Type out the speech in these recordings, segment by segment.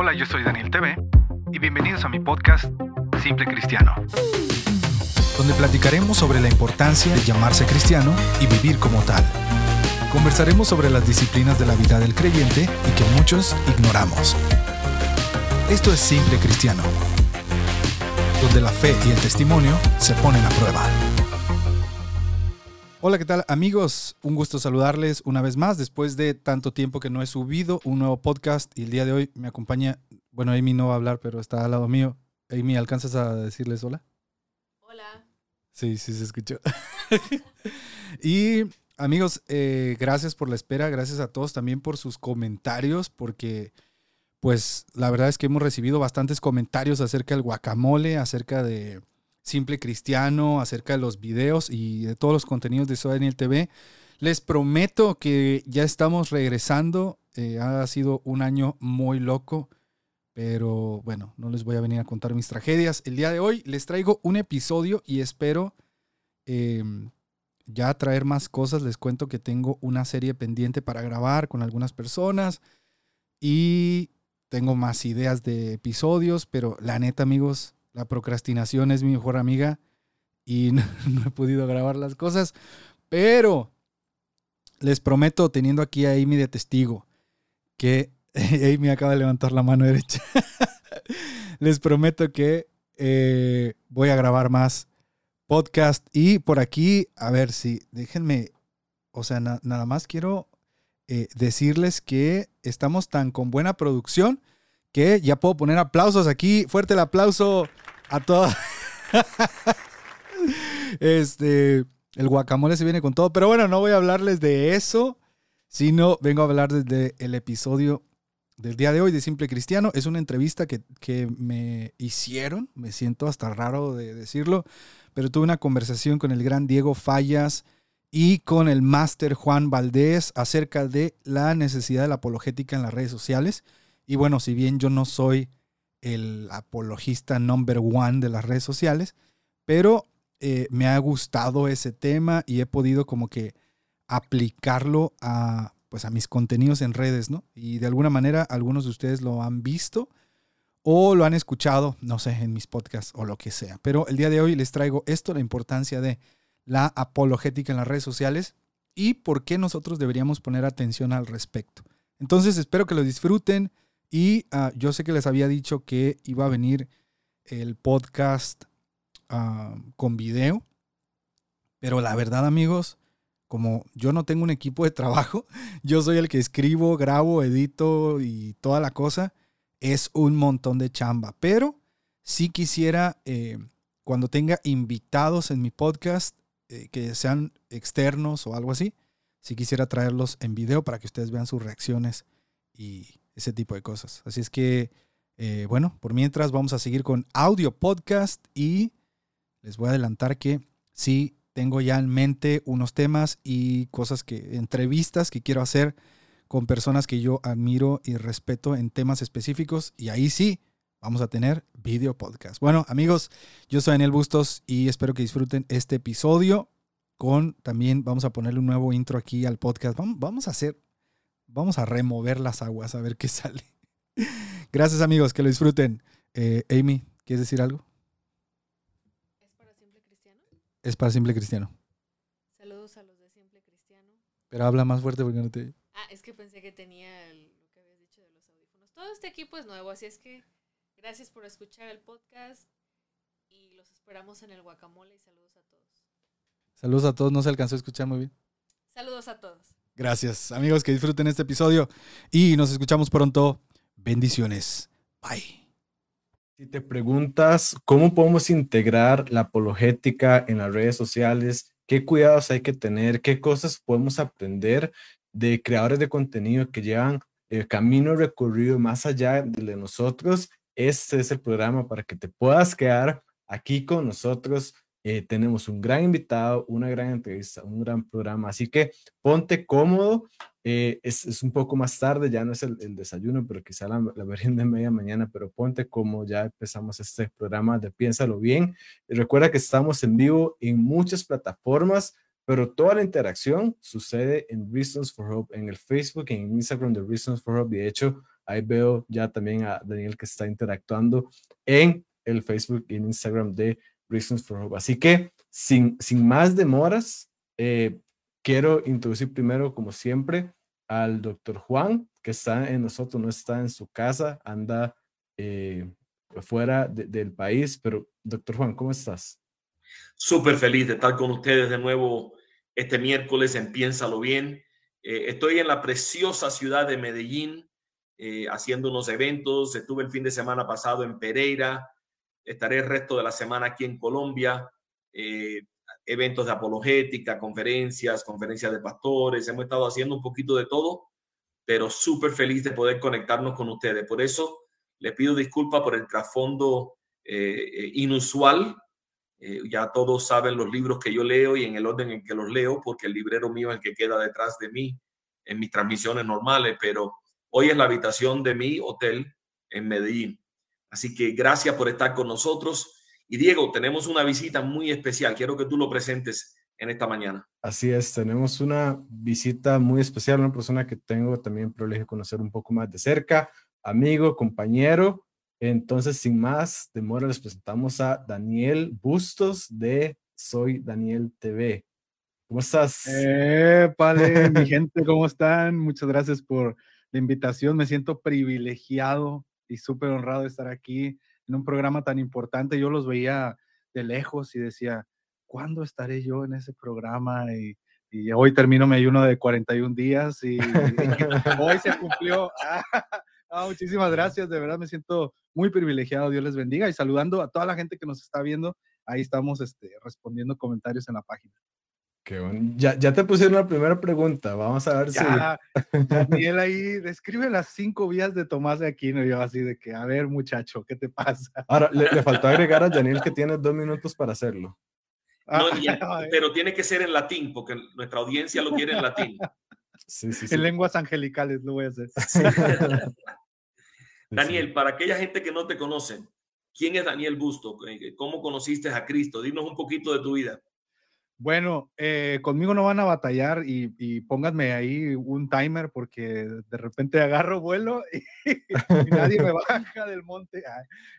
Hola, yo soy Daniel TV y bienvenidos a mi podcast Simple Cristiano, donde platicaremos sobre la importancia de llamarse cristiano y vivir como tal. Conversaremos sobre las disciplinas de la vida del creyente y que muchos ignoramos. Esto es Simple Cristiano, donde la fe y el testimonio se ponen a prueba. Hola, ¿qué tal amigos? Un gusto saludarles una vez más después de tanto tiempo que no he subido un nuevo podcast y el día de hoy me acompaña, bueno, Amy no va a hablar, pero está al lado mío. Amy, ¿alcanzas a decirles hola? Hola. Sí, sí se escuchó. y amigos, eh, gracias por la espera, gracias a todos también por sus comentarios, porque pues la verdad es que hemos recibido bastantes comentarios acerca del guacamole, acerca de Simple Cristiano, acerca de los videos y de todos los contenidos de Soy Daniel TV. Les prometo que ya estamos regresando. Eh, ha sido un año muy loco, pero bueno, no les voy a venir a contar mis tragedias. El día de hoy les traigo un episodio y espero em, ya traer más cosas. Les cuento que tengo una serie pendiente para grabar con algunas personas y tengo más ideas de episodios, pero la neta amigos, la procrastinación es mi mejor amiga y no, he podido grabar las cosas. Pero les prometo, teniendo aquí a Amy de testigo, que Amy acaba de levantar la mano derecha. les prometo que eh, voy a grabar más podcast y por aquí, a ver si, déjenme, o sea, nada más quiero eh, decirles que estamos tan con buena producción que ya puedo poner aplausos aquí. Fuerte el aplauso a todos. este, el guacamole se viene con todo. Pero bueno, no voy a hablarles de eso, sino vengo a hablar desde el episodio del día de hoy de Simple Cristiano. Es una entrevista que, que me hicieron, me siento hasta raro de decirlo, pero tuve una conversación con el gran Diego Fallas y con el máster Juan Valdés acerca de la necesidad de la apologética en las redes sociales. Y bueno, si bien yo no soy el apologista number one de las redes sociales, pero eh, me ha gustado ese tema y he podido como que aplicarlo a, pues a mis contenidos en redes, ¿no? Y de alguna manera algunos de ustedes lo han visto o lo han escuchado, no sé, en mis podcasts o lo que sea. Pero el día de hoy les traigo esto, la importancia de la apologética en las redes sociales y por qué nosotros deberíamos poner atención al respecto. Entonces espero que lo disfruten. Y ah, yo sé que les había dicho que iba a venir el podcast ah, con video, pero la verdad amigos, como yo no tengo un equipo de trabajo, yo soy el que escribo, grabo, edito y toda la cosa, es un montón de chamba. Pero sí quisiera, eh, cuando tenga invitados en mi podcast, eh, que sean externos o algo así, sí quisiera traerlos en video para que ustedes vean sus reacciones y ese tipo de cosas. Así es que, eh, bueno, por mientras vamos a seguir con audio podcast y les voy a adelantar que sí tengo ya en mente unos temas y cosas que, entrevistas que quiero hacer con personas que yo admiro y respeto en temas específicos y ahí sí vamos a tener video podcast. Bueno, amigos, yo soy Daniel Bustos y espero que disfruten este episodio con también vamos a ponerle un nuevo intro aquí al podcast. Vamos, vamos a hacer vamos a remover las aguas a ver qué sale. Gracias amigos, que lo disfruten. Eh, Amy, ¿quieres decir algo? ¿Es para Simple Cristiano? Es para Simple Cristiano. Saludos a los de Simple Cristiano. Pero habla más fuerte porque no te... Ah, es que pensé que tenía lo que habías dicho de los audífonos. Todo este equipo es nuevo, así es que gracias por escuchar el podcast y los esperamos en el guacamole y saludos a todos. Saludos a todos, no se alcanzó a escuchar muy bien. Saludos a todos. Gracias, amigos, que disfruten este episodio y nos escuchamos pronto. Bendiciones. Bye. Si te preguntas cómo podemos integrar la apologética en las redes sociales, qué cuidados hay que tener, qué cosas podemos aprender de creadores de contenido que llevan el camino recorrido más allá de nosotros, este es el programa para que te puedas quedar aquí con nosotros eh, tenemos un gran invitado, una gran entrevista, un gran programa, así que ponte cómodo. Eh, es, es, un poco más tarde, ya no es el, el desayuno, pero quizá la, la de media mañana, pero ponte cómodo, ya empezamos este programa de Piénsalo Bien. Y recuerda que estamos en vivo en muchas plataformas, pero toda la interacción sucede en Reasons for Hope, en el Facebook, en Instagram de Reasons for Hope. De hecho, Ahí veo ya también a Daniel que está interactuando en el Facebook y en Instagram de Reasons for Hope. Así que sin, sin más demoras, eh, quiero introducir primero, como siempre, al doctor Juan, que está en nosotros, no está en su casa, anda eh, fuera del país. Pero, doctor Juan, ¿cómo estás? Súper feliz de estar con ustedes de nuevo este miércoles en Piénsalo Bien. Eh, estoy en la preciosa ciudad de Medellín eh, haciendo unos eventos. Estuve el fin de semana pasado en Pereira. Estaré el resto de la semana aquí en Colombia. Eh, eventos de apologética, conferencias, conferencias de pastores. Hemos estado haciendo un poquito de todo, pero súper feliz de poder conectarnos con ustedes. Por eso le pido disculpas por el trasfondo inusual eh, ya todos saben los libros que yo leo y en el orden en que los leo, porque el librero mío es el que queda detrás de mí en mis transmisiones normales, pero hoy es la habitación de mi hotel en Medellín. Así que gracias por estar con nosotros. Y Diego, tenemos una visita muy especial. Quiero que tú lo presentes en esta mañana. Así es, tenemos una visita muy especial, una persona que tengo también privilegio de conocer un poco más de cerca, amigo, compañero, entonces, sin más demora, les presentamos a Daniel Bustos de Soy Daniel TV. ¿Cómo estás? Eh, vale, mi gente, ¿cómo están? Muchas gracias por la invitación. Me siento privilegiado y súper honrado de estar aquí en un programa tan importante. Yo los veía de lejos y decía, ¿cuándo estaré yo en ese programa? Y, hoy termino mi ayuno de 41 días y, y hoy se cumplió. Ah, muchísimas gracias, de verdad me siento muy privilegiado, Dios les bendiga y saludando a toda la gente que nos está viendo, ahí estamos este, respondiendo comentarios en la página. Qué bueno. Ya, ya te pusieron la primera pregunta, vamos a ver ya, si... Daniel ahí describe las cinco vías de Tomás de Aquino, yo así de que, a ver muchacho, ¿qué te pasa? Ahora, le, le faltó agregar a Daniel que tiene dos minutos para hacerlo. No, pero tiene que ser en latín, porque nuestra audiencia lo quiere en latín. En lenguas angelicales lo voy a hacer. Daniel, para aquella gente que no te conoce, ¿quién es Daniel Busto? ¿Cómo conociste a Cristo? Dinos un poquito de tu vida. Bueno, eh, conmigo no van a batallar y, pónganme ahí un timer porque de repente agarro vuelo y, nadie me baja del monte.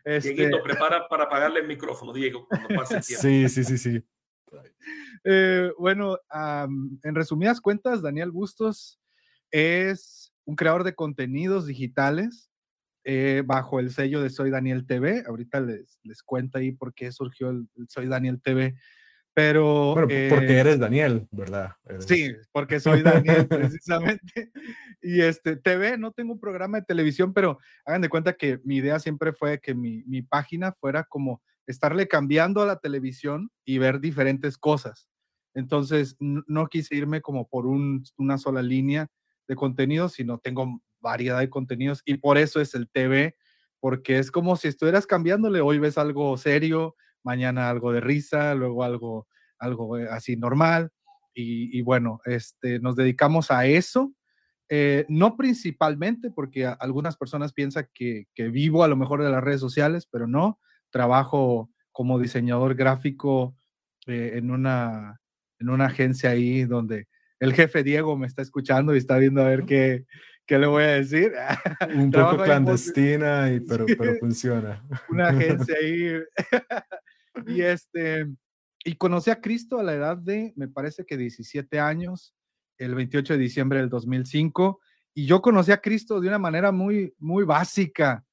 Este... prepara para apagarle el micrófono, Diego, cuando pase el tiempo. Sí, sí, sí, sí. Eh, bueno, en resumidas cuentas, Daniel Bustos es un creador de contenidos digitales eh, bajo el sello de Soy Daniel TV. Ahorita les, les cuento ahí por qué surgió el, Soy Daniel TV. Pero. porque eh, eres Daniel, ¿verdad? Sí, porque soy Daniel, precisamente. Y este, TV, no tengo un programa de televisión, pero hagan de cuenta que mi idea siempre fue que mi, mi página fuera como estarle cambiando a la televisión y ver diferentes cosas. Entonces, no, quise irme como por una sola línea de contenido, sino tengo variedad de contenidos y por eso es el TV, porque es como si estuvieras cambiándole, hoy ves algo serio, mañana algo de risa, luego algo, algo eh, así normal. Y, bueno, este, nos dedicamos a eso. Eh, no principalmente porque algunas personas piensan que, que, vivo a lo mejor de las redes sociales, pero no, trabajo como diseñador gráfico eh, en, una, en una agencia ahí donde el jefe Diego me está escuchando y está viendo a ver qué, qué le voy a decir. Un poco clandestina, y, pero, pero funciona. Una agencia ahí. Y este, y conocí a Cristo a la edad de, me parece que 17 años, el 28 de diciembre del 2005. Y yo conocí a Cristo de una manera muy, muy básica.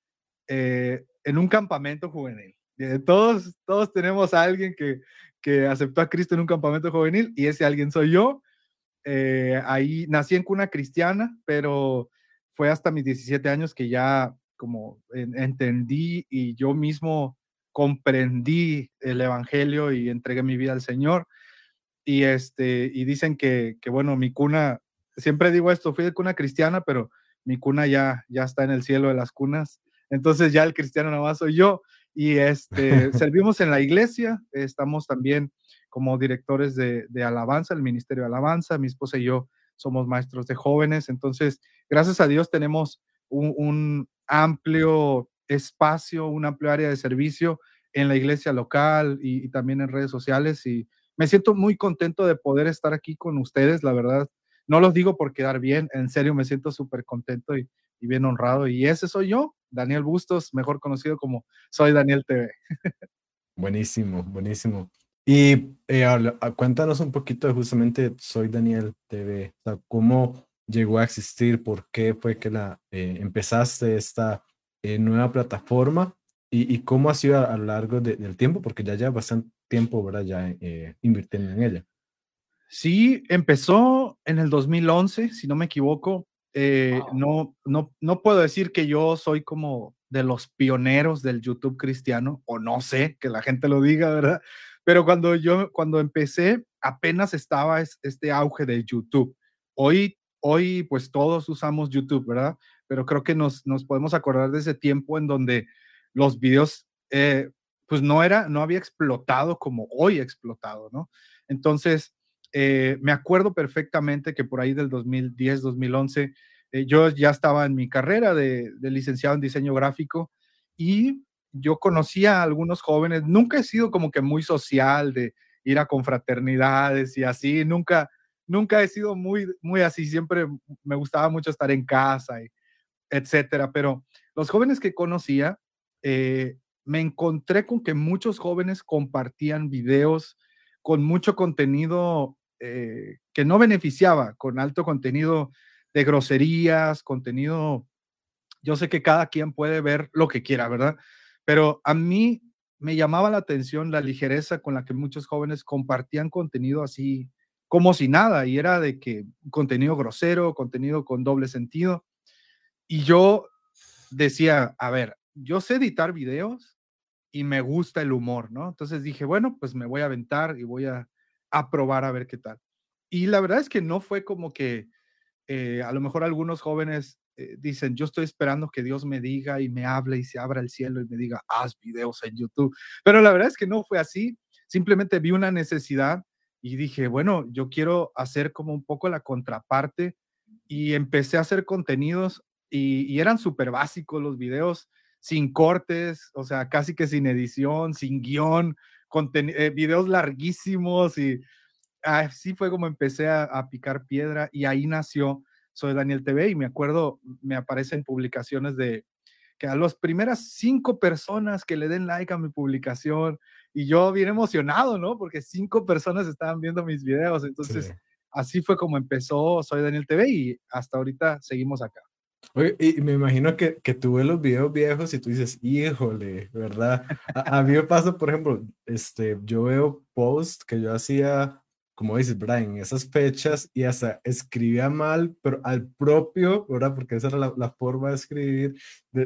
Eh, en un campamento juvenil. Eh, todos, todos tenemos a alguien que, que aceptó a Cristo en un campamento juvenil y ese alguien soy yo. Eh, ahí nací en cuna cristiana, pero fue hasta mis 17 años que ya como entendí y yo mismo comprendí el evangelio y entregué mi vida al Señor. Y este y dicen que, que bueno, mi cuna siempre digo esto, fui de cuna cristiana, pero mi cuna ya ya está en el cielo de las cunas entonces ya el cristiano nada más soy yo. Y este, servimos en la iglesia, estamos también como directores de, alabanza, el Ministerio de Alabanza, mi esposa y yo somos maestros de jóvenes, entonces gracias a Dios tenemos un, amplio espacio, un amplio área de servicio en la iglesia local y, y, también en redes sociales y me siento muy contento de poder estar aquí con ustedes, la verdad. No los digo por quedar bien, en serio me siento súper contento y y bien honrado. Y ese soy yo, Daniel Bustos, mejor conocido como Soy Daniel TV. Buenísimo, buenísimo. Y eh, cuéntanos un poquito de justamente Soy Daniel TV, o sea, cómo llegó a existir, por qué fue que la eh, empezaste esta eh, nueva plataforma y, y, cómo ha sido a, lo largo del tiempo, porque ya lleva bastante tiempo, ¿verdad? Ya invirtiendo en ella. Sí, empezó en el 2011, si no me equivoco. no, no, no puedo decir que yo soy como de los pioneros del YouTube cristiano, o no sé, que la gente lo diga, ¿verdad? Pero cuando yo, cuando empecé, apenas estaba este auge de YouTube. Hoy, hoy, pues todos usamos YouTube, ¿verdad? Pero creo que nos, nos podemos acordar de ese tiempo en donde los videos, eh, pues no era, no había explotado como hoy explotado, ¿no? Entonces, eh, me acuerdo perfectamente que por ahí del 2010, 2011, eh, yo ya estaba en mi carrera de, licenciado en diseño gráfico y yo conocía a algunos jóvenes, nunca he sido como que muy social de ir a confraternidades y así, nunca, nunca he sido muy, muy así, siempre me gustaba mucho estar en casa, y etcétera, pero los jóvenes que conocía, eh, me encontré con que muchos jóvenes compartían videos con mucho contenido eh, que no beneficiaba, con alto contenido de groserías, contenido. Yo sé que cada quien puede ver lo que quiera, ¿verdad? Pero a mí me llamaba la atención la ligereza con la que muchos jóvenes compartían contenido así como si nada, y era de que contenido grosero, contenido con doble sentido. Y yo decía, a ver, yo sé editar videos y me gusta el humor, ¿no? Entonces dije, bueno, pues me voy a aventar y voy a, probar a ver qué tal. Y la verdad es que no fue como que eh, a lo mejor algunos jóvenes eh, dicen, yo estoy esperando que Dios me diga y me hable y se abra el cielo y me diga, haz videos en YouTube. Pero la verdad es que no fue así. Simplemente vi una necesidad y dije, bueno, yo quiero hacer como un poco la contraparte y empecé a hacer contenidos y, eran súper básicos los videos, sin cortes, o sea, casi que sin edición, sin guion, eh, videos larguísimos y así fue como empecé a, picar piedra y ahí nació Soy Daniel TV y me acuerdo, me aparecen publicaciones de que a las primeras cinco personas que le den like a mi publicación y yo bien emocionado, ¿no? Porque cinco personas estaban viendo mis videos, entonces así fue como empezó Soy Daniel TV y hasta ahorita seguimos acá. Oye, y me imagino que, que tú ves los videos viejos y tú dices, híjole, ¿verdad? A, a mí me pasa, por ejemplo, este, yo veo posts que yo hacía como dices. En esas fechas y hasta escribía mal, pero al propio, ¿verdad? Porque esa era la, forma de escribir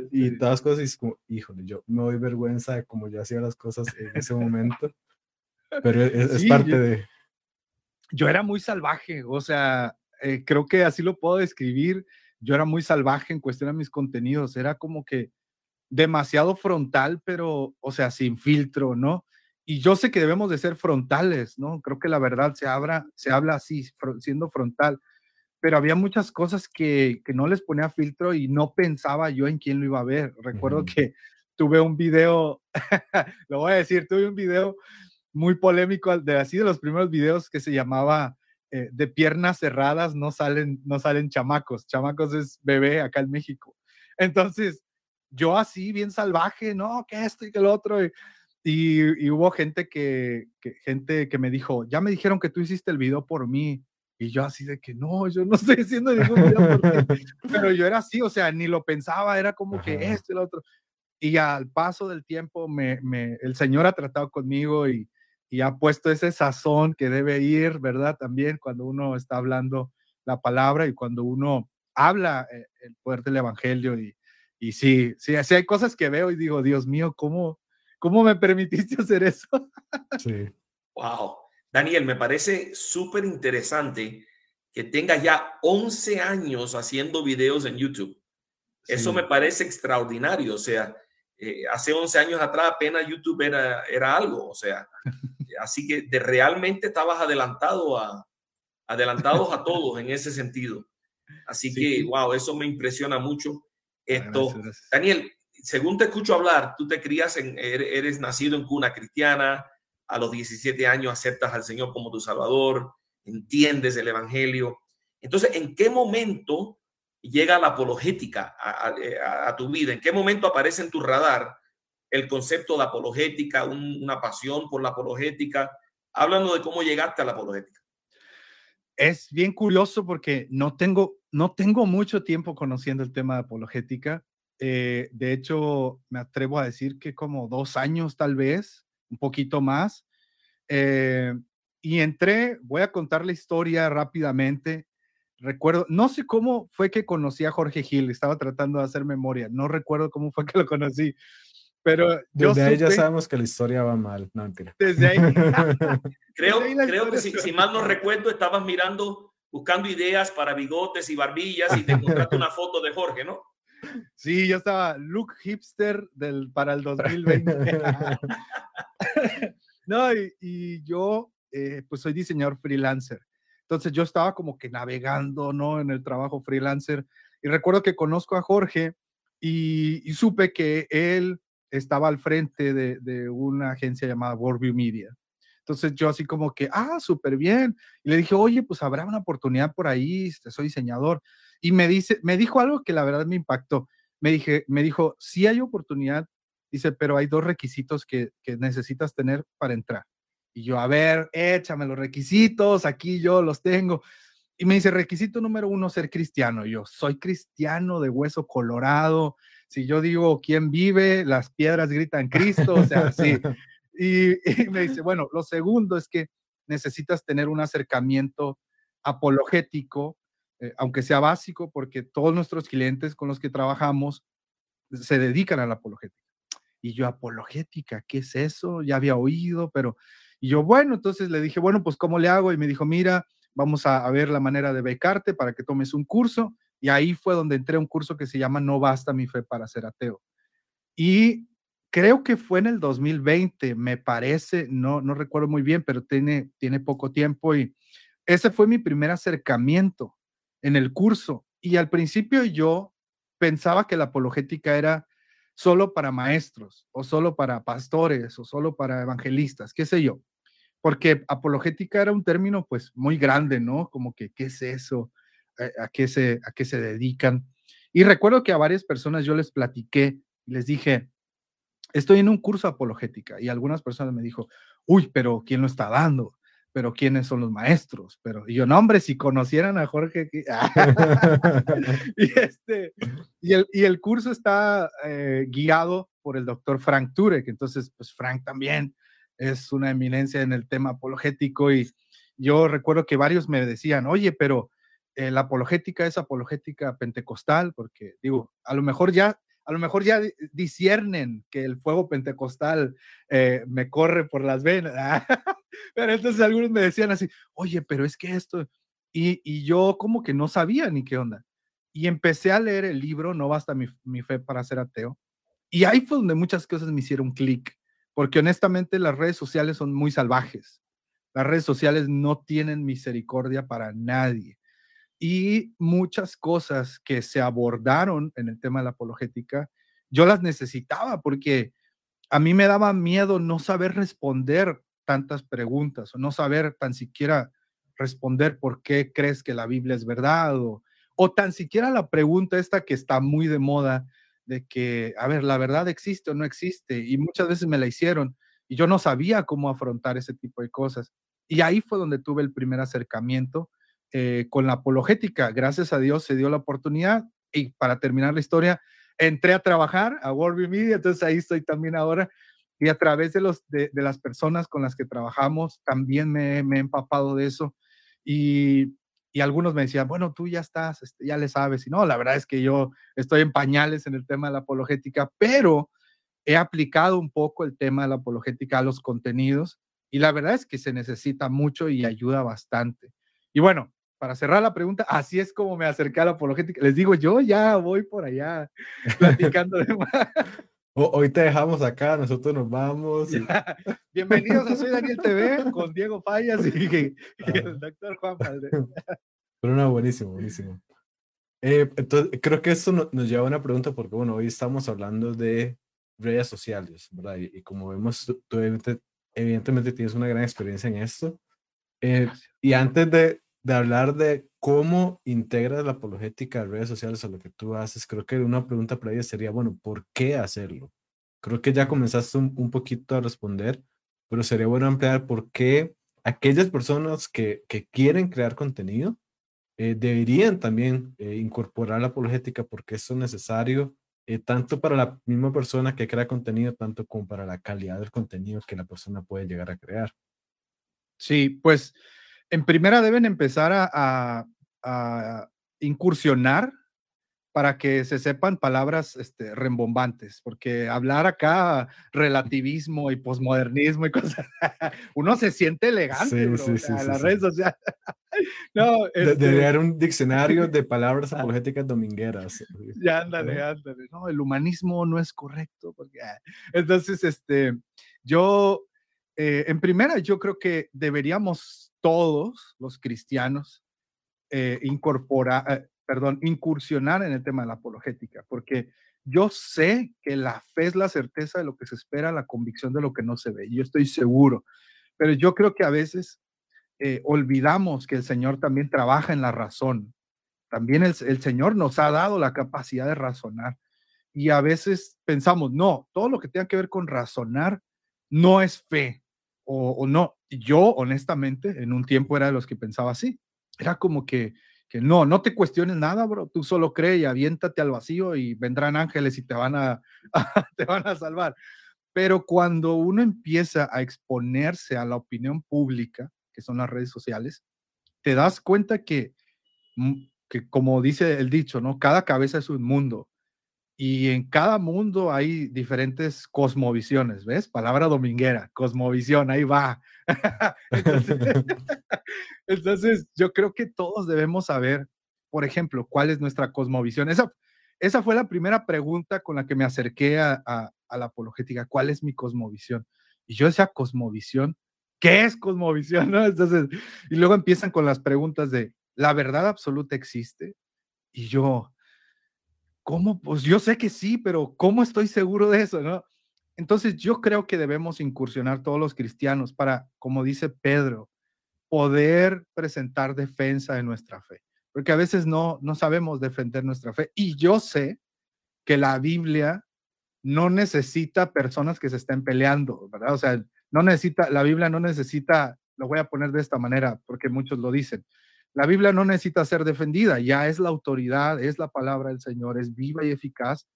y todas las cosas, y es como, híjole, yo me doy vergüenza de cómo yo hacía las cosas en ese momento, pero e, es, parte de... Yo era muy salvaje, o sea, eh, creo que así lo puedo describir, yo era muy salvaje en cuestión de mis contenidos, era como que demasiado frontal, pero, o sea, sin filtro, ¿no? y yo sé que debemos de ser frontales, ¿no? Creo que la verdad se, abra, se habla así, siendo frontal, pero había muchas cosas que, que, no les ponía filtro y no pensaba yo en quién lo iba a ver. Recuerdo que tuve un video, lo voy a decir, tuve un video muy polémico, de así de los primeros videos que se llamaba eh, De piernas cerradas no salen, no salen chamacos, chamacos es bebé acá en México. Entonces, yo así, bien salvaje, no, que esto y que lo otro. Y, y, hubo gente que, gente que me dijo, ya me dijeron que tú hiciste el video por mí. Y yo así de que no, yo no estoy haciendo ningún video por ti. Pero yo era así, o sea, ni lo pensaba, era como que esto y lo otro. Y al paso del tiempo, me, me, el Señor ha tratado conmigo y, y ha puesto ese sazón que debe ir, ¿verdad? También cuando uno está hablando la palabra y cuando uno habla eh, el poder del Evangelio. Y, y sí, sí, sí, hay cosas que veo y digo, Dios mío, ¿cómo, ¿Cómo me permitiste hacer eso? sí. Wow. Daniel, me parece súper interesante que tengas ya 11 años haciendo videos en YouTube. Eso me parece extraordinario. O sea, eh, hace 11 años atrás apenas YouTube era, era algo. O sea, así que de realmente estabas adelantado a, adelantados a todos en ese sentido. Así que, wow, eso me impresiona mucho. Esto, Daniel, según te escucho hablar, tú te crías, en, eres nacido en cuna cristiana, a los 17 años aceptas al Señor como tu Salvador, entiendes el Evangelio. Entonces, ¿en qué momento llega la apologética a, tu vida? ¿En qué momento aparece en tu radar el concepto de apologética, una pasión por la apologética? Háblanos de cómo llegaste a la apologética. Es bien curioso porque no tengo, no tengo mucho tiempo conociendo el tema de apologética. Eh, de hecho, me atrevo a decir que como dos años tal vez, un poquito más. Eh, y entré, voy a contar la historia rápidamente. Recuerdo, no sé cómo fue que conocí a Jorge Gil, estaba tratando de hacer memoria, no recuerdo cómo fue que lo conocí, pero desde ahí ya sabemos que la historia va mal, no mentira. Desde ahí. creo, creo que si, mal no recuerdo, estabas mirando, buscando ideas para bigotes y barbillas y te encontraste una foto de Jorge, ¿no? Sí, yo estaba look hipster del, para el 2020. no, y, y yo eh, pues soy diseñador freelancer. Entonces yo estaba como que navegando, ¿no? En el trabajo freelancer. Y recuerdo que conozco a Jorge y, supe que él estaba al frente de, una agencia llamada Worldview Media. Entonces yo así como que, ah, súper bien. Y le dije, oye, pues habrá una oportunidad por ahí, este, soy diseñador. Y me dice, me dijo algo que la verdad me impactó. Me, dije, me dijo, sí hay oportunidad, dice, pero hay dos requisitos que, que necesitas tener para entrar. Y yo, a ver, échame los requisitos, aquí yo los tengo. Y me dice, requisito número uno, ser cristiano. yo, soy cristiano de hueso colorado. Si yo digo, ¿quién vive? Las piedras gritan Cristo, o sea, sí. Y, me dice, bueno, lo segundo es que necesitas tener un acercamiento apologético, eh, aunque sea básico, porque todos nuestros clientes con los que trabajamos se dedican a la apologética. Y yo, apologética, ¿qué es eso? Ya había oído, pero y yo, bueno, entonces le dije, bueno, pues ¿cómo le hago? Y me dijo, mira, vamos a, ver la manera de becarte para que tomes un curso. Y ahí fue donde entré a un curso que se llama No basta mi fe para ser ateo. Y creo que fue en el 2020, me parece, no, no recuerdo muy bien, pero tiene, tiene poco tiempo y ese fue mi primer acercamiento en el curso. Y al principio yo pensaba que la apologética era solo para maestros o solo para pastores o solo para evangelistas, qué sé yo porque apologética era un término pues muy grande, ¿no? Como que, ¿qué es eso? ¿A, qué, se, a qué se dedican? Y recuerdo que a varias personas yo les platiqué, les dije, estoy en un curso apologética y algunas personas me dijo, uy, pero ¿quién lo está dando? Pero ¿quiénes son los maestros? Pero y yo, no, hombre, si conocieran a Jorge. y, este, y, el, y el curso está eh, guiado por el doctor Frank Turek, entonces, pues Frank también es una eminencia en el tema apologético y yo recuerdo que varios me decían, oye, pero eh, la apologética es apologética pentecostal, porque digo, a lo mejor ya, a lo mejor ya disciernen que el fuego pentecostal eh, me corre por las venas. pero entonces algunos me decían así, oye, pero es que esto, y, y, yo como que no sabía ni qué onda. Y empecé a leer el libro, No basta mi, mi fe para ser ateo. Y ahí fue donde muchas cosas me hicieron clic porque honestamente las redes sociales son muy salvajes. Las redes sociales no tienen misericordia para nadie. Y muchas cosas que se abordaron en el tema de la apologética, yo las necesitaba porque a mí me daba miedo no saber responder tantas preguntas o no saber tan siquiera responder por qué crees que la Biblia es verdad o, o tan siquiera la pregunta esta que está muy de moda de que, a ver, la verdad existe o no existe, y muchas veces me la hicieron, y yo no sabía cómo afrontar ese tipo de cosas. Y ahí fue donde tuve el primer acercamiento eh, con la apologética. Gracias a Dios se dio la oportunidad, y para terminar la historia, entré a trabajar a World Media, entonces ahí estoy también ahora, y a través de, los, de, las personas con las que trabajamos, también me, me he empapado de eso. Y y algunos me decían, bueno, tú ya estás, este, ya le sabes. Y no, la verdad es que yo estoy en pañales en el tema de la apologética, pero he aplicado un poco el tema de la apologética a los contenidos y la verdad es que se necesita mucho y ayuda bastante. Y bueno, para cerrar la pregunta, así es como me acerqué a la apologética. Les digo, yo ya voy por allá platicando de más. Hoy te dejamos acá, nosotros nos vamos. Bienvenidos a Soy Daniel TV con Diego Fallas y, el doctor Juan Valdez. Pero no, buenísimo, buenísimo. Eh, entonces, creo que eso nos lleva a una pregunta porque, bueno, hoy estamos hablando de redes sociales, ¿verdad? Y, como vemos, tú, evidentemente, tienes una gran experiencia en esto. Eh, y antes de, de hablar de cómo integras la apologética a redes sociales a lo que tú haces, creo que una pregunta para ella sería, bueno, ¿por qué hacerlo? Creo que ya comenzaste un, un poquito a responder, pero sería bueno ampliar por qué aquellas personas que, que quieren crear contenido eh, deberían también eh, incorporar la apologética porque eso es necesario eh, tanto para la misma persona que crea contenido, tanto como para la calidad del contenido que la persona puede llegar a crear. Sí, pues en primera deben empezar a, incursionar para que se sepan palabras este, rembombantes, porque hablar acá relativismo y posmodernismo y cosas, uno se siente elegante, sí, sí, sí, las redes sociales. no, este... Debe haber un diccionario de palabras apologéticas domingueras. Ya, ándale, ándale. No, el humanismo no es correcto, porque... Ah, entonces, este, yo, eh, en primera, yo creo que deberíamos todos los cristianos eh, incorporar, eh, perdón, incursionar en el tema de la apologética, porque yo sé que la fe es la certeza de lo que se espera, la convicción de lo que no se ve. Yo estoy seguro, pero yo creo que a veces eh, olvidamos que el Señor también trabaja en la razón. También el, el Señor nos ha dado la capacidad de razonar. Y a veces pensamos, no, todo lo que tenga que ver con razonar no es fe o, no yo, honestamente, en un tiempo era de los que pensaba así. Era como que, que no, no te cuestiones nada, bro. Tú solo cree y aviéntate al vacío y vendrán ángeles y te van a, te van a salvar. Pero cuando uno empieza a exponerse a la opinión pública, que son las redes sociales, te das cuenta que, mm, que como dice el dicho, ¿no? Cada cabeza es un mundo y en cada mundo hay diferentes cosmovisiones, ¿ves? Palabra dominguera, cosmovisión, ahí va. entonces, yo creo que todos debemos saber, por ejemplo, cuál es nuestra cosmovisión. Esa, esa fue la primera pregunta con la que me acerqué a, a la apologética, ¿cuál es mi cosmovisión? Y yo decía, cosmovisión, ¿qué es cosmovisión? ¿no? Entonces, y luego empiezan con las preguntas de, ¿la verdad absoluta existe? Y yo, ¿cómo? Pues yo sé que sí, pero ¿cómo estoy seguro de eso, no? Entonces yo creo que debemos incursionar todos los cristianos para, como dice Pedro, poder presentar defensa de nuestra fe, porque a veces no, no sabemos defender nuestra fe. Y yo sé que la Biblia no necesita personas que se estén peleando, ¿verdad? O sea, no necesita, la Biblia no necesita, lo voy a poner de esta manera, porque muchos lo dicen, la Biblia no necesita ser defendida, ya es la autoridad, es la palabra del Señor, es viva y eficaz,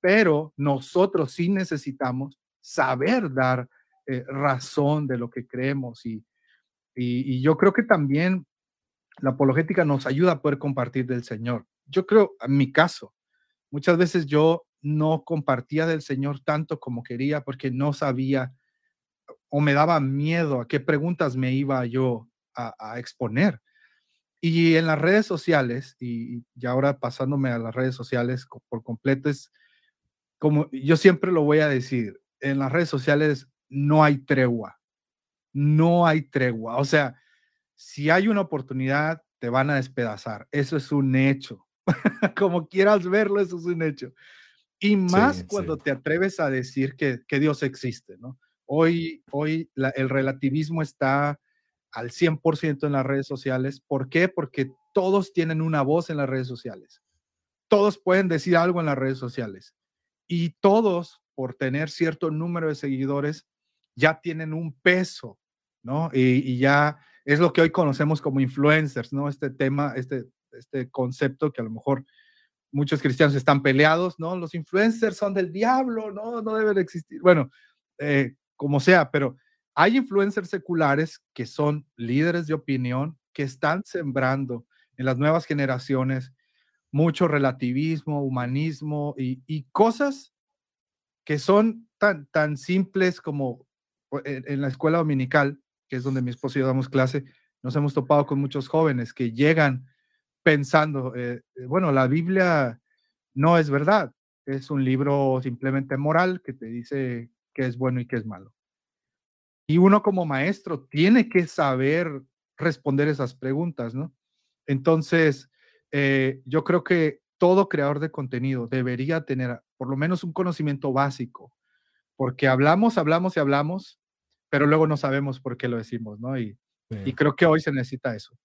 pero nosotros sí necesitamos saber dar eh, razón de lo que creemos y, y, yo creo que también la apologética nos ayuda a poder compartir del Señor. Yo creo, en mi caso, muchas veces yo no compartía del Señor tanto como quería porque no sabía o me daba miedo a qué preguntas me iba yo a exponer. Y en las redes sociales, y, ahora pasándome a las redes sociales por completo, es como yo siempre lo voy a decir, en las redes sociales no hay tregua, no hay tregua. O sea, si hay una oportunidad, te van a despedazar. Eso es un hecho. como quieras verlo, eso es un hecho. Y más cuando te atreves a decir que, que, Dios existe, ¿no? Hoy, hoy el relativismo está al 100% en las redes sociales. ¿Por qué? Porque todos tienen una voz en las redes sociales. Todos pueden decir algo en las redes sociales. Y todos, por tener cierto número de seguidores, ya tienen un peso, ¿no? Y, ya es lo que hoy conocemos como influencers, ¿no? Este tema, este, este concepto que a lo mejor muchos cristianos están peleados, ¿no? Los influencers son del diablo, no, no deben existir. Bueno, eh, como sea, pero hay influencers seculares que son líderes de opinión que están sembrando en las nuevas generaciones mucho relativismo, humanismo y, cosas que son tan, tan simples como en, la escuela dominical, que es donde mi esposo y yo damos clase, nos hemos topado con muchos jóvenes que llegan pensando, eh, eh, bueno, la Biblia no es verdad, es un libro simplemente moral que te dice qué es bueno y qué es malo. Y uno como maestro tiene que saber responder esas preguntas, ¿no? Entonces, eh, yo creo que todo creador de contenido debería tener por lo menos un conocimiento básico, porque hablamos, hablamos y hablamos, pero luego no sabemos por qué lo decimos, ¿no? Y, y creo que hoy se necesita eso.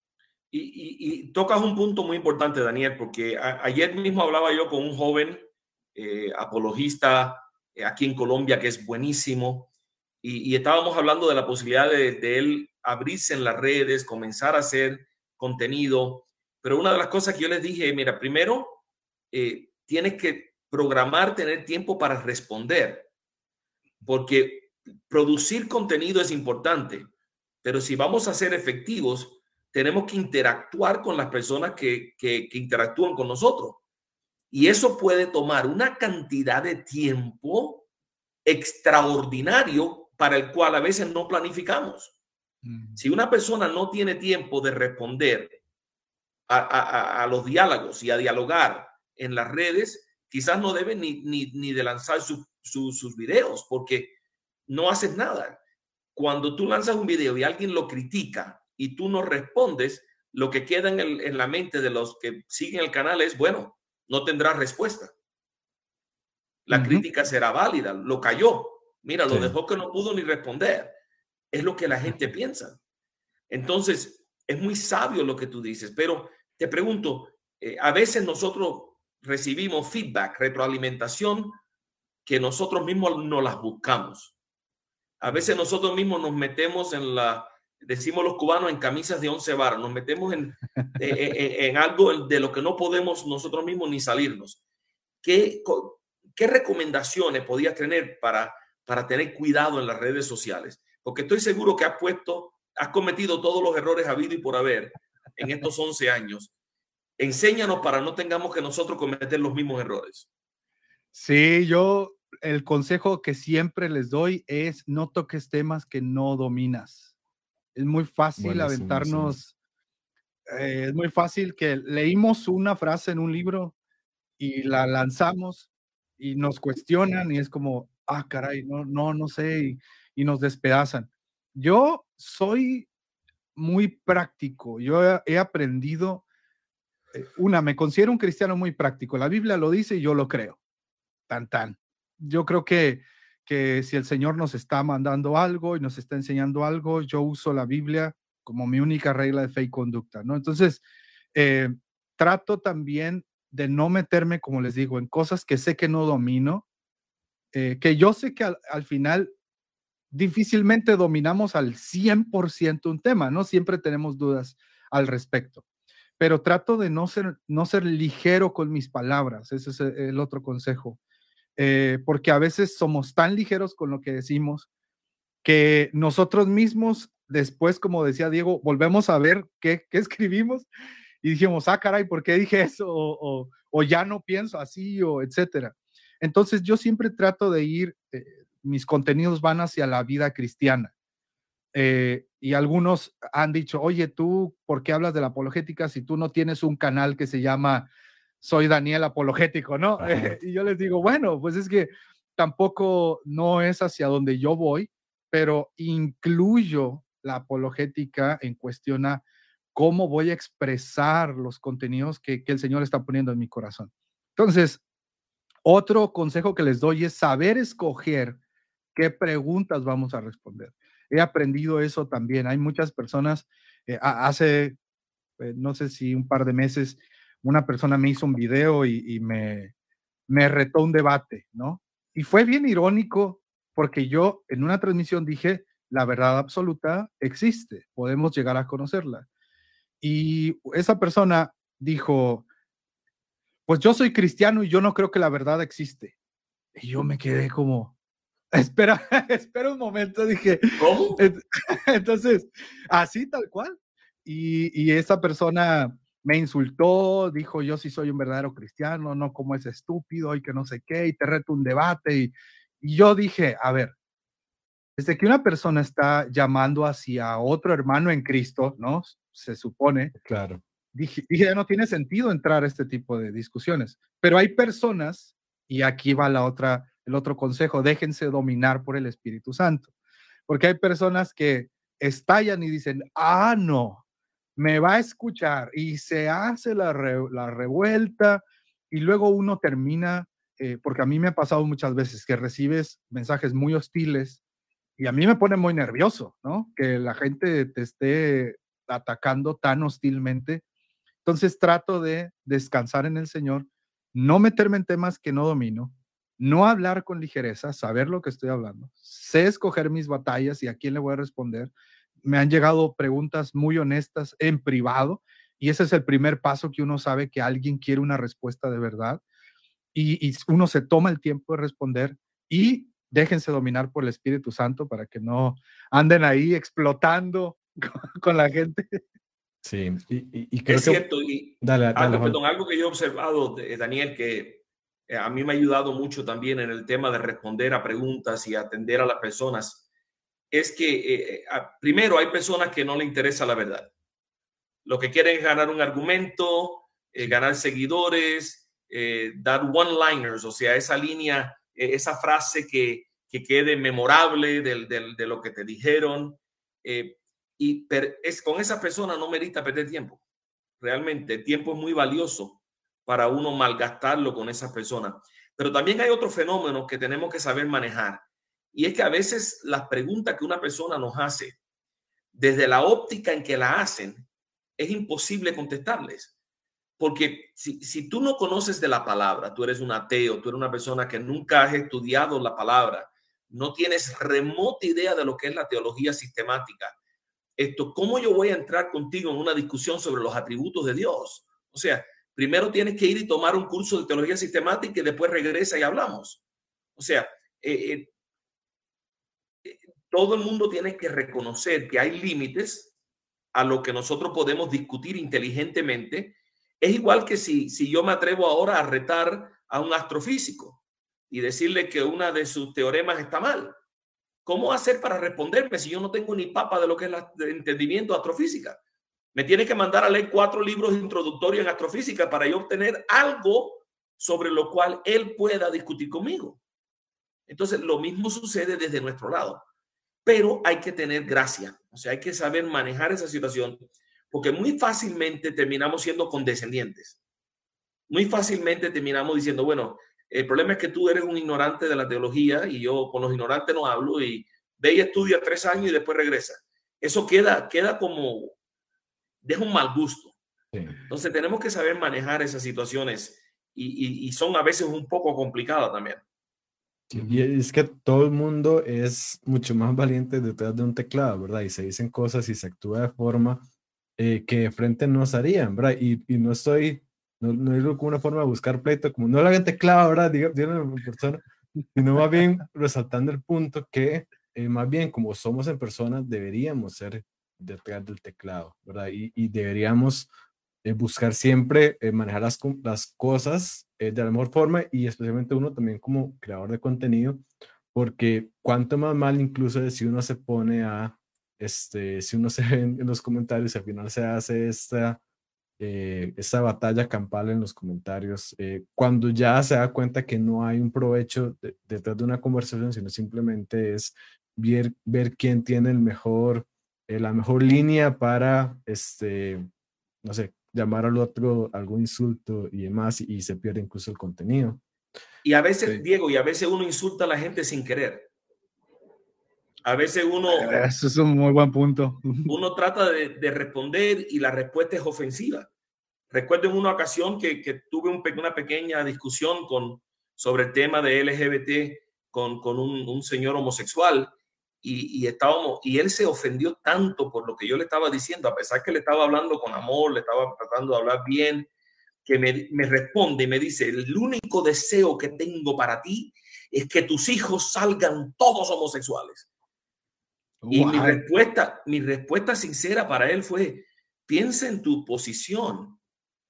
Y, tocas un punto muy importante, Daniel, porque ayer mismo hablaba yo con un joven eh, apologista eh, aquí en Colombia que es buenísimo y, estábamos hablando de la posibilidad de, él abrirse en las redes, comenzar a hacer contenido. Pero una de las cosas que yo les dije, mira, primero eh, tienes que programar, tener tiempo para responder, porque producir contenido es importante, pero si vamos a ser efectivos, tenemos que interactuar con las personas que, que, interactúan con nosotros. Y eso puede tomar una cantidad de tiempo extraordinario para el cual a veces no planificamos. Si una persona no tiene tiempo de responder a, a, los diálogos y a dialogar en las redes, quizás no debe ni, ni, ni de lanzar sus videos porque no haces nada. Cuando tú lanzas un video y alguien lo critica y tú no respondes, lo que queda en, el, en la mente de los que siguen el canal es, bueno, no tendrá respuesta. La crítica será válida, lo cayó. Mira, lo dejó que no pudo ni responder. Es lo que la gente piensa. Entonces, es muy sabio lo que tú dices, pero te pregunto, eh, a veces nosotros recibimos feedback, retroalimentación, que nosotros mismos no las buscamos. A veces nosotros mismos nos metemos en la, decimos los cubanos, en camisas de once varas, nos metemos en, en, algo de lo que no podemos nosotros mismos ni salirnos. ¿Qué, qué recomendaciones podías tener para, para tener cuidado en las redes sociales? Porque estoy seguro que has puesto, has cometido todos los errores habido y por haber en estos 11 años. Enséñanos para no tengamos que nosotros cometer los mismos errores. Sí, yo el consejo que siempre les doy es no toques temas que no dominas. Es muy fácil aventarnos, eh, es muy fácil que leímos una frase en un libro y la lanzamos y nos cuestionan y es como, ah, caray, no, no, no sé, y, nos despedazan. Yo soy muy práctico, yo he aprendido, eh, una, me considero un cristiano muy práctico, la Biblia lo dice y yo lo creo, tan tan yo creo que, que si el Señor nos está mandando algo y nos está enseñando algo, yo uso la Biblia como mi única regla de fe y conducta, ¿no? Entonces, eh, trato también de no meterme, como les digo, en cosas que sé que no domino, eh, que yo sé que al, final difícilmente dominamos al 100% un tema, ¿no? Siempre tenemos dudas al respecto, pero trato de no ser, no ser ligero con mis palabras, ese es el otro consejo. Eh, porque a veces somos tan ligeros con lo que decimos que nosotros mismos después, como decía Diego, volvemos a ver qué, qué escribimos y dijimos, ah, caray, ¿por qué dije eso? O, o, ya no pienso así, o etcétera. Entonces yo siempre trato de ir, eh, mis contenidos van hacia la vida cristiana. Eh, y algunos han dicho, oye, tú, ¿por qué hablas de la apologética si tú no tienes un canal que se llama soy Daniel apologético, ¿no? y yo les digo, bueno, pues es que tampoco no es hacia donde yo voy, pero incluyo la apologética en cuestión a cómo voy a expresar los contenidos que, que el Señor está poniendo en mi corazón. Entonces, otro consejo que les doy es saber escoger qué preguntas vamos a responder. He aprendido eso también. Hay muchas personas, eh, hace, eh, no sé si un par de meses, una persona me hizo un video y, me, me retó un debate, ¿no? Y fue bien irónico porque yo en una transmisión dije, la verdad absoluta existe, podemos llegar a conocerla. Y esa persona dijo, pues yo soy cristiano y yo no creo que la verdad existe. Y yo me quedé como, espera, espera un momento, dije, ¿cómo? Entonces, así tal cual. Y, y esa persona me insultó, dijo yo sí soy un verdadero cristiano, no como ese estúpido y que no sé qué, y te reto un debate. Y, yo dije, a ver, desde que una persona está llamando hacia otro hermano en Cristo, ¿no? Se supone. Claro. Dije, no tiene sentido entrar a este tipo de discusiones. Pero hay personas, y aquí va la otra, el otro consejo, déjense dominar por el Espíritu Santo. Porque hay personas que estallan y dicen, ah, no, me va a escuchar y se hace la, revuelta y luego uno termina, eh, porque a mí me ha pasado muchas veces que recibes mensajes muy hostiles y a mí me pone muy nervioso, ¿no? Que la gente te esté atacando tan hostilmente. Entonces trato de descansar en el Señor, no meterme en temas que no domino, no hablar con ligereza, saber lo que estoy hablando, sé escoger mis batallas y a quién le voy a responder. Me han llegado preguntas muy honestas en privado y ese es el primer paso que uno sabe que alguien quiere una respuesta de verdad y, uno se toma el tiempo de responder y déjense dominar por el Espíritu Santo para que no anden ahí explotando con, la gente. Sí, y, es cierto. Y dale, algo, perdón, algo que yo he observado, Daniel, que eh, a mí me ha ayudado mucho también en el tema de responder a preguntas y atender a las personas, es que eh, eh, primero hay personas que no le interesa la verdad. Lo que quieren es ganar un argumento, ganar seguidores, dar one-liners, o sea, esa línea, esa frase que, que quede memorable de, de, lo que te dijeron. Y es, con esa persona no merita perder tiempo. Realmente, el tiempo es muy valioso para uno malgastarlo con esas personas. Pero también hay otro fenómeno que tenemos que saber manejar. Y es que a veces las preguntas que una persona nos hace, desde la óptica en que la hacen, es imposible contestarles. Porque si, si tú no conoces de la palabra, tú eres un ateo, tú eres una persona que nunca has estudiado la palabra, no tienes remota idea de lo que es la teología sistemática. Esto, ¿cómo yo voy a entrar contigo en una discusión sobre los atributos de Dios? O sea, primero tienes que ir y tomar un curso de teología sistemática y después regresa y hablamos. O sea, eh, eh, todo el mundo tiene que reconocer que hay límites a lo que nosotros podemos discutir inteligentemente. Es igual que si, si yo me atrevo ahora a retar a un astrofísico y decirle que una de sus teoremas está mal. ¿Cómo hacer para responderme si yo no tengo ni papa de lo que es el entendimiento de astrofísica? Me tiene que mandar a leer cuatro libros introductorios en astrofísica para yo obtener algo sobre lo cual él pueda discutir conmigo. Entonces, lo mismo sucede desde nuestro lado, pero hay que tener gracia, o sea, hay que saber manejar esa situación, porque muy fácilmente terminamos siendo condescendientes. Muy fácilmente terminamos diciendo, bueno, el problema es que tú eres un ignorante de la teología y yo con los ignorantes no hablo y ve y estudia tres años y después regresa. Eso queda, queda como, deja un mal gusto. Entonces tenemos que saber manejar esas situaciones y, son a veces un poco complicadas también. y es que todo el mundo es mucho más valiente detrás de un teclado, ¿verdad? Y se dicen cosas y se actúa de forma eh, que de frente no se harían, ¿verdad? Y, no estoy, no, no digo como una forma de buscar pleito, como no lo hagan teclado, ¿verdad? Digo, persona, sino más bien resaltando el punto que eh, más bien como somos en personas deberíamos ser detrás del teclado, ¿verdad? Y, deberíamos eh, buscar siempre eh, manejar las, las cosas eh, de la mejor forma y especialmente uno también como creador de contenido, porque cuanto más mal incluso si uno se pone a, este, si uno se ve en, los comentarios y al final se hace esta, esta batalla campal en los comentarios, cuando ya se da cuenta que no hay un provecho detrás de una conversación, sino simplemente es ver, ver quién tiene el mejor eh, la mejor línea para, este, no sé, llamar al otro algún insulto y demás, y, se pierde incluso el contenido. Y a veces, Diego, y a veces uno insulta a la gente sin querer. A veces uno... Eso es un muy buen punto. Uno trata de, de responder y la respuesta es ofensiva. Recuerdo en una ocasión que, que tuve un, una pequeña discusión con, sobre el tema de LGBT con, con un, un señor homosexual y, estábamos, y él se ofendió tanto por lo que yo le estaba diciendo, a pesar que le estaba hablando con amor, le estaba tratando de hablar bien, que me, me responde y me dice, el único deseo que tengo para ti es que tus hijos salgan todos homosexuales. Y mi respuesta, mi respuesta sincera para él fue, piensa en tu posición.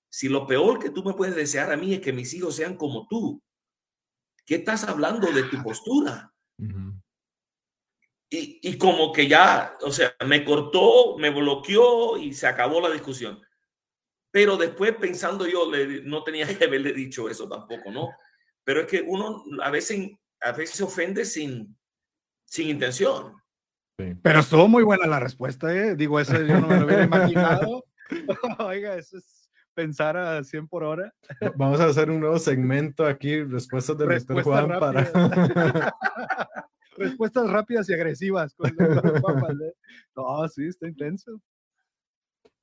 Si lo peor que tú me puedes desear a mí es que mis hijos sean como tú, ¿qué estás hablando de tu postura? y, como que ya, o sea, me cortó, me bloqueó y se acabó la discusión. Pero después pensando yo, le, no tenía que haberle dicho eso tampoco, ¿no? Pero es que uno a veces, a veces se ofende sin, sin intención. Pero estuvo muy buena la respuesta, ¿eh? Digo, eso yo no me lo hubiera imaginado. Oiga, eso es pensar a 100 por hora. Vamos a hacer un nuevo segmento aquí, respuestas de Respuesta Juan para... respuestas rápidas y agresivas. Con ¿eh? no, sí, está intenso.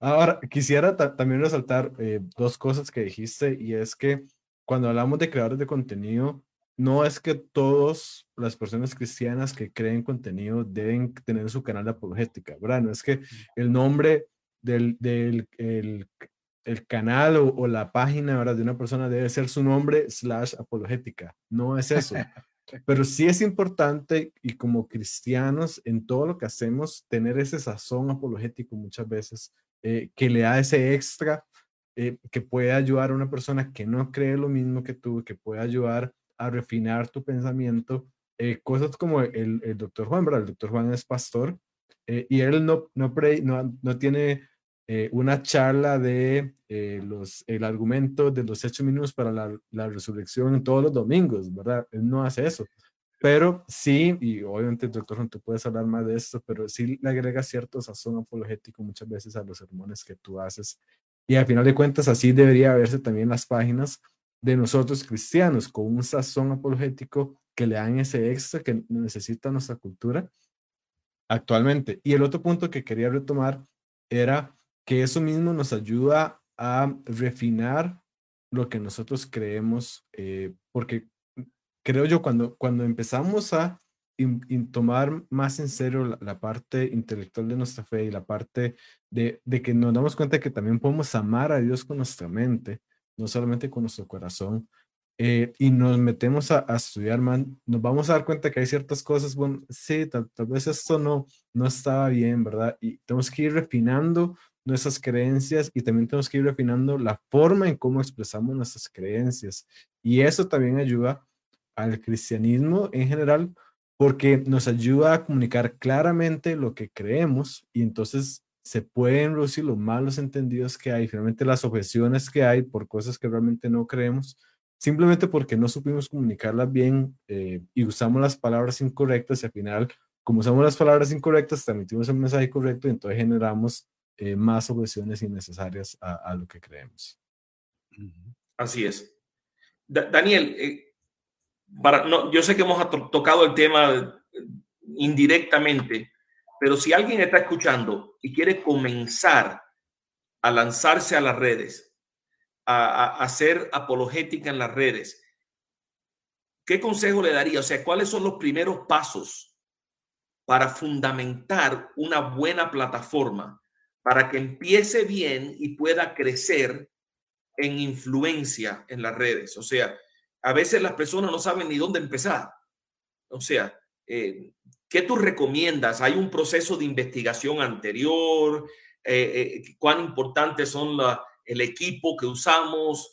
Ahora, quisiera también resaltar eh, dos cosas que dijiste y es que cuando hablamos de creadores de contenido, no es que todas las personas cristianas que creen contenido deben tener su canal de apologética, ¿verdad? No es que el nombre del, del el, el canal o, la página ¿verdad? de una persona debe ser su nombre slash apologética. No es eso. Pero sí es importante y como cristianos en todo lo que hacemos tener ese sazón apologético muchas veces eh, que le da ese extra eh, que puede ayudar a una persona que no cree lo mismo que tú, que puede ayudar a refinar tu pensamiento. Eh, cosas como el, el doctor Juan, ¿verdad? El doctor Juan es pastor y él no, no, no, no tiene eh, una charla de eh, los, el argumento de los hechos minutos para la, la, resurrección todos los domingos, ¿verdad? Él no hace eso. Pero sí, y obviamente, doctor, tú puedes hablar más de esto, pero sí le agrega cierto sazón apologético muchas veces a los sermones que tú haces. Y al final de cuentas, así debería verse también las páginas de nosotros cristianos, con un sazón apologético que le dan ese extra que necesita nuestra cultura actualmente. Y el otro punto que quería retomar era que eso mismo nos ayuda a refinar lo que nosotros creemos, eh, porque creo yo cuando, cuando empezamos a tomar más en serio la, parte intelectual de nuestra fe y la parte de, de, que nos damos cuenta que también podemos amar a Dios con nuestra mente, no solamente con nuestro corazón, eh, y nos metemos a, estudiar, man, nos vamos a dar cuenta que hay ciertas cosas, bueno, sí, tal, tal, vez esto no, no estaba bien, ¿verdad? Y tenemos que ir refinando nuestras creencias y también tenemos que ir refinando la forma en cómo expresamos nuestras creencias. Y eso también ayuda al cristianismo en general porque nos ayuda a comunicar claramente lo que creemos y entonces se pueden reducir los malos entendidos que hay, finalmente las objeciones que hay por cosas que realmente no creemos, simplemente porque no supimos comunicarlas bien eh, y usamos las palabras incorrectas y al final, como usamos las palabras incorrectas, transmitimos el mensaje correcto y entonces generamos eh, más objeciones innecesarias a, lo que creemos. Así es. Daniel, eh, para, no, yo sé que hemos tocado el tema indirectamente, pero si alguien está escuchando y quiere comenzar a lanzarse a las redes, a, hacer apologética en las redes, ¿qué consejo le daría? O sea, ¿cuáles son los primeros pasos para fundamentar una buena plataforma para que empiece bien y pueda crecer en influencia en las redes. O sea, a veces las personas no saben ni dónde empezar. O sea, eh, ¿qué tú recomiendas? ¿Hay un proceso de investigación anterior? Eh, eh, ¿Cuán importantes son el equipo que usamos?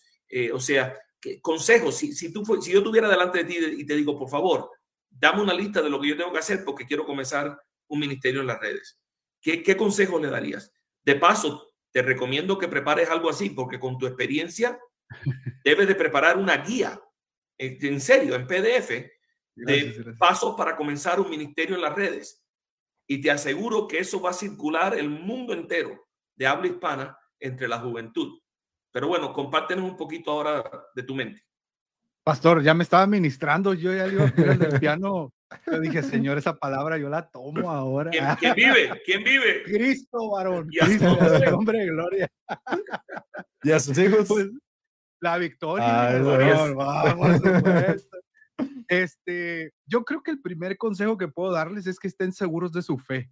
o sea, consejos. Si, si, tú, si yo estuviera delante de ti y te digo, por favor, dame una lista de lo que yo tengo que hacer porque quiero comenzar un ministerio en las redes. ¿Qué, qué consejo le darías? De paso, te recomiendo que prepares algo así, porque con tu experiencia debes de preparar una guía, en serio, en PDF, de pasos para comenzar un ministerio en las redes. Y te aseguro que eso va a circular el mundo entero de habla hispana entre la juventud. Pero bueno, compártenos un poquito ahora de tu mente. Pastor, ya me estaba ministrando, yo ya iba a el piano yo dije, Señor, esa palabra yo la tomo ahora. ¿Quién, vive? ¿Quién vive? Cristo, varón. Cristo, hombre de gloria. ¿Y a sus hijos? Pues, la victoria. Ah, vamos, este, yo creo que el primer consejo que puedo darles es que estén seguros de su fe.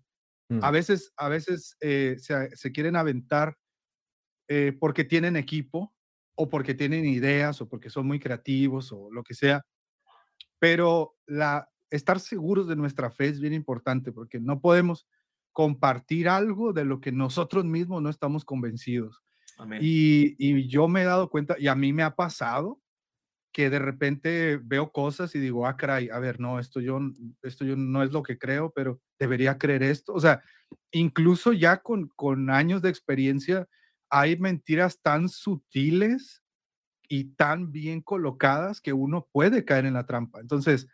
Mm. A veces, a veces eh, se, se, quieren aventar eh, porque tienen equipo o porque tienen ideas o porque son muy creativos o lo que sea. Pero la, estar seguros de nuestra fe es bien importante porque no podemos compartir algo de lo que nosotros mismos no estamos convencidos. Y, y, yo me he dado cuenta, y a mí me ha pasado, que de repente veo cosas y digo, ah, caray, a ver, no, esto yo, esto yo no es lo que creo, pero debería creer esto. O sea, incluso ya con, con años de experiencia, hay mentiras tan sutiles y tan bien colocadas que uno puede caer en la trampa. Entonces,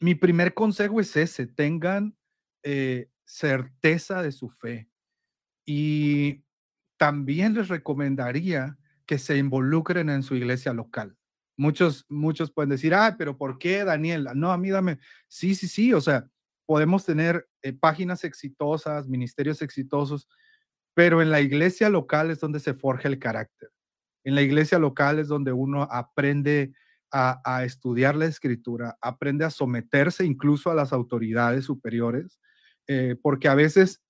mi primer consejo es ese, tengan eh, certeza de su fe. Y también les recomendaría que se involucren en su iglesia local. Muchos, muchos pueden decir, ah, pero ¿por qué, Daniel? No, a mí dame. Sí, sí, sí, o sea, podemos tener eh, páginas exitosas, ministerios exitosos, pero en la iglesia local es donde se forja el carácter. En la iglesia local es donde uno aprende a, estudiar la escritura, aprende a someterse incluso a las autoridades superiores, eh, porque a veces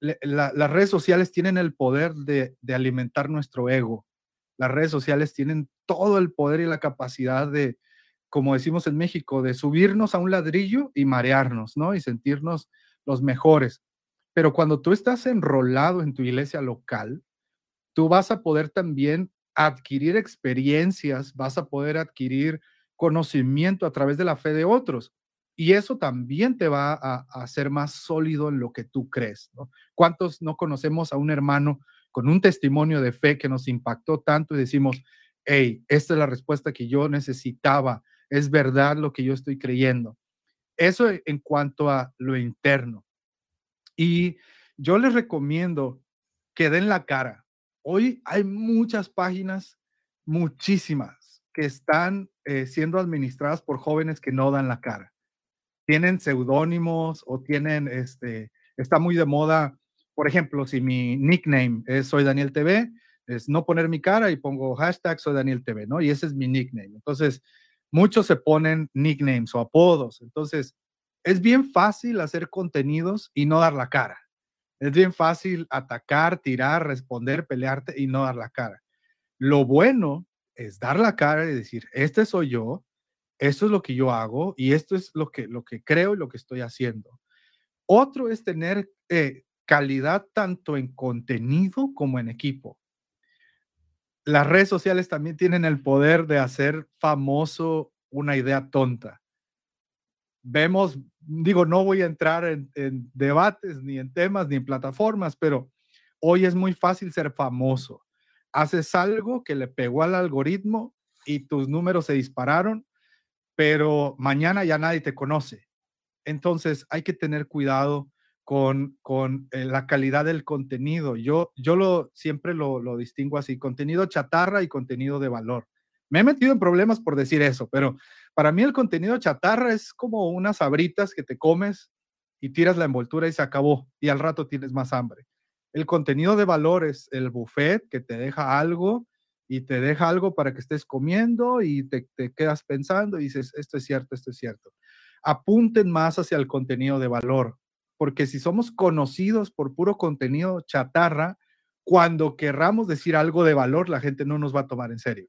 las redes sociales tienen el poder de, alimentar nuestro ego. Las redes sociales tienen todo el poder y la capacidad de, como decimos en México, de subirnos a un ladrillo y marearnos, ¿no? Y sentirnos los mejores. Pero cuando tú estás enrolado en tu iglesia local, tú vas a poder también adquirir experiencias, vas a poder adquirir conocimiento a través de la fe de otros. Y eso también te va a, hacer más sólido en lo que tú crees. ¿no? ¿Cuántos no conocemos a un hermano con un testimonio de fe que nos impactó tanto y decimos, hey, esta es la respuesta que yo necesitaba, es verdad lo que yo estoy creyendo? Eso en cuanto a lo interno. Y yo les recomiendo que den la cara, Hoy hay muchas páginas, muchísimas, que están eh, siendo administradas por jóvenes que no dan la cara. Tienen seudónimos o tienen, este, está muy de moda, por ejemplo, si mi nickname es Soy Daniel TV, es no poner mi cara y pongo hashtag Soy Daniel TV, ¿no? Y ese es mi nickname. Entonces, muchos se ponen nicknames o apodos. Entonces, es bien fácil hacer contenidos y no dar la cara. Es bien fácil atacar, tirar, responder, pelearte y no dar la cara. Lo bueno es dar la cara y decir, este soy yo, esto es lo que yo hago y esto es lo que, lo que creo y lo que estoy haciendo. Otro es tener eh, calidad tanto en contenido como en equipo. Las redes sociales también tienen el poder de hacer famoso una idea tonta vemos, digo, no voy a entrar en, debates, ni en temas, ni en plataformas, pero hoy es muy fácil ser famoso. Haces algo que le pegó al algoritmo y tus números se dispararon, pero mañana ya nadie te conoce. Entonces hay que tener cuidado con, con eh, la calidad del contenido. Yo, yo lo, siempre lo, lo distingo así, contenido chatarra y contenido de valor. Me he metido en problemas por decir eso, pero para mí el contenido chatarra es como unas abritas que te comes y tiras la envoltura y se acabó y al rato tienes más hambre. El contenido de valor es el buffet que te deja algo y te deja algo para que estés comiendo y te, te quedas pensando y dices, esto es cierto, esto es cierto. Apunten más hacia el contenido de valor, porque si somos conocidos por puro contenido chatarra, cuando querramos decir algo de valor, la gente no nos va a tomar en serio.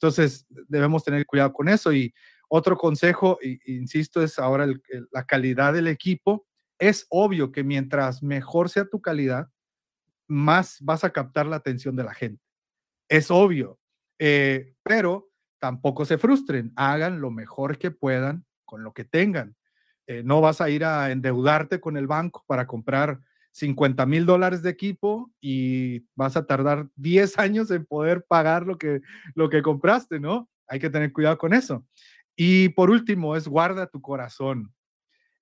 Entonces, debemos tener cuidado con eso. Y otro consejo, insisto, es ahora la calidad del equipo. Es obvio que mientras mejor sea tu calidad, más vas a captar la atención de la gente. Es obvio, eh, pero tampoco se frustren, hagan lo mejor que puedan con lo que tengan. Eh, no vas a ir a endeudarte con el banco para comprar 50 mil dólares de equipo y vas a tardar 10 años en poder pagar lo que, lo que compraste, ¿no? Hay que tener cuidado con eso. Y por último, es guarda tu corazón.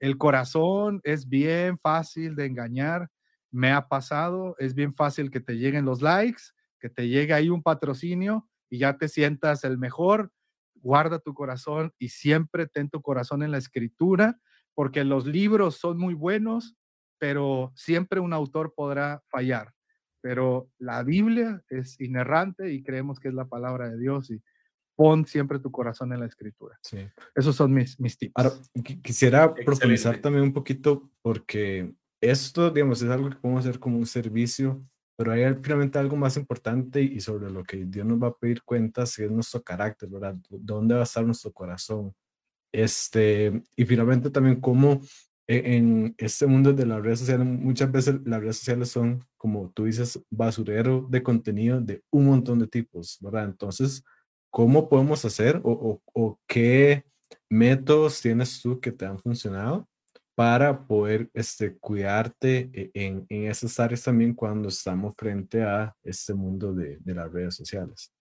El corazón es bien fácil de engañar. Me ha pasado, es bien fácil que te lleguen los likes, que te llegue ahí un patrocinio y ya te sientas el mejor. Guarda tu corazón y siempre ten tu corazón en la escritura, porque los libros son muy buenos, pero siempre un autor podrá fallar. Pero la Biblia es inerrante y creemos que es la palabra de Dios y pon siempre tu corazón en la escritura. Sí. Esos son mis, mis tips. Ahora, quisiera profundizar también un poquito porque esto, digamos, es algo que podemos hacer como un servicio, pero hay finalmente algo más importante y sobre lo que Dios nos va a pedir cuentas, que es nuestro carácter, ¿verdad? ¿Dónde va a estar nuestro corazón? Este, y finalmente también cómo e-, en este mundo de las redes sociales, muchas veces las redes sociales son, como tú dices, basurero de contenido de un montón de tipos, ¿verdad? Entonces, ¿cómo podemos hacer o, o, qué métodos tienes tú que te han funcionado para poder este, cuidarte e-, en, en esas áreas también cuando estamos frente a este mundo de, de las redes sociales?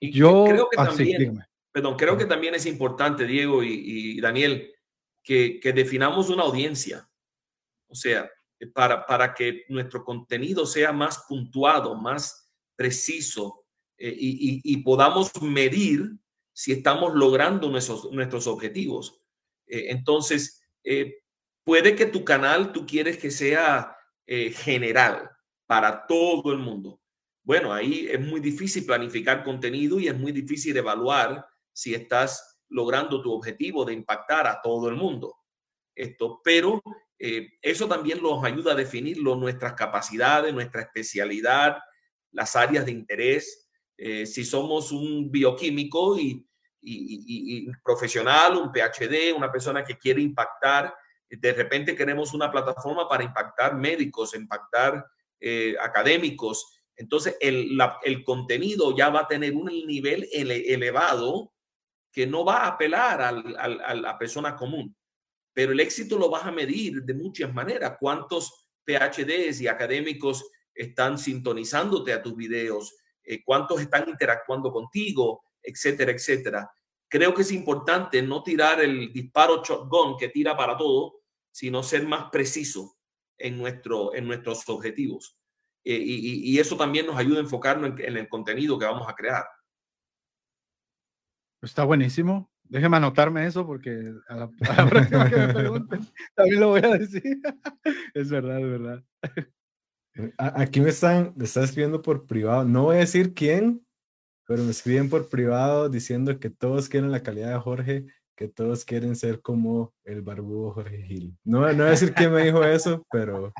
Y yo creo que ah, también, perdón, creo que también es importante, Diego y, y Daniel, que, definamos una audiencia. O sea, para, para que nuestro contenido sea más puntuado, más preciso eh, y, podamos medir si estamos logrando nuestros, nuestros objetivos. Eh, entonces, eh, puede que tu canal tú quieres que sea general, para todo el mundo. Bueno, ahí es muy difícil planificar contenido y es muy difícil evaluar si estás logrando tu objetivo de impactar a todo el mundo. Esto, pero eh, eso también nos ayuda a definir nuestras capacidades, nuestra especialidad, las áreas de interés. Eh, si somos un bioquímico y, y, profesional, un PhD, una persona que quiere impactar, de repente queremos una plataforma para impactar médicos, impactar eh, académicos. Entonces, el, el, contenido ya va a tener un nivel elevado que no va a apelar a la persona común. Pero el éxito lo vas a medir de muchas maneras. ¿Cuántos PhDs y académicos están sintonizándote a tus videos? Eh, ¿Cuántos están interactuando contigo? Etcétera, etcétera. Creo que es importante no tirar el disparo shotgun que tira para todo, sino ser más preciso en, nuestro, en nuestros objetivos. Eh, y, eso también nos ayuda a enfocarnos en, el contenido que vamos a crear. Está buenísimo. Déjeme anotarme eso porque a la, próxima que me pregunten también lo voy a decir. es verdad, es verdad. Aquí me están, me están escribiendo por privado. No voy a decir quién, pero me escriben por privado diciendo que todos quieren la calidad de Jorge que todos quieren ser como el barbudo Jorge Gil. No, no voy a decir quién me dijo eso, pero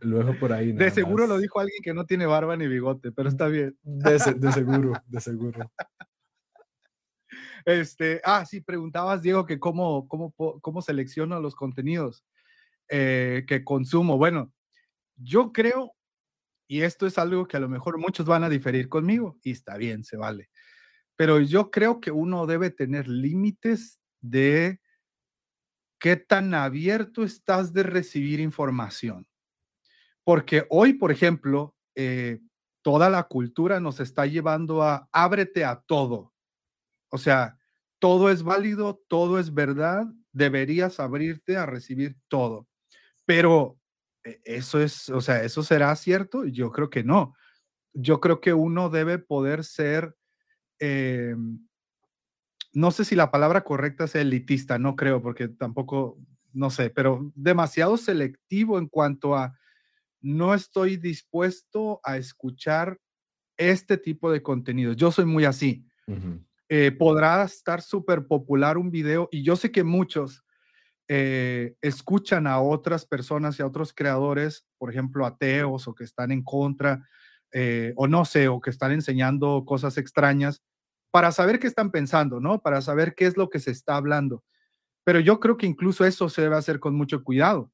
lo dejo por ahí. De seguro lo dijo alguien que no tiene barba ni bigote, pero está bien. De, seguro, de seguro. Este, ah, sí, preguntabas, Diego, que cómo, cómo, cómo selecciono los contenidos eh, que consumo. Bueno, yo creo, y esto es algo que a lo mejor muchos van a diferir conmigo, y está bien, se vale pero yo creo que uno debe tener límites de qué tan abierto estás de recibir información. Porque hoy, por ejemplo, eh, toda la cultura nos está llevando a ábrete a todo. O sea, todo es válido, todo es verdad, deberías abrirte a recibir todo. Pero eh, eso es, o sea, eso será cierto? Yo creo que no. Yo creo que uno debe poder ser eh, no sé si la palabra correcta es elitista, no creo, porque tampoco, no sé, pero demasiado selectivo en cuanto a no estoy dispuesto a escuchar este tipo de contenido. Yo soy muy así. Eh, podrá estar súper popular un video y yo sé que muchos eh, escuchan a otras personas y a otros creadores, por ejemplo, ateos o que están en contra eh, o no sé, o que están enseñando cosas extrañas para saber qué están pensando, ¿no? Para saber qué es lo que se está hablando. Pero yo creo que incluso eso se debe hacer con mucho cuidado,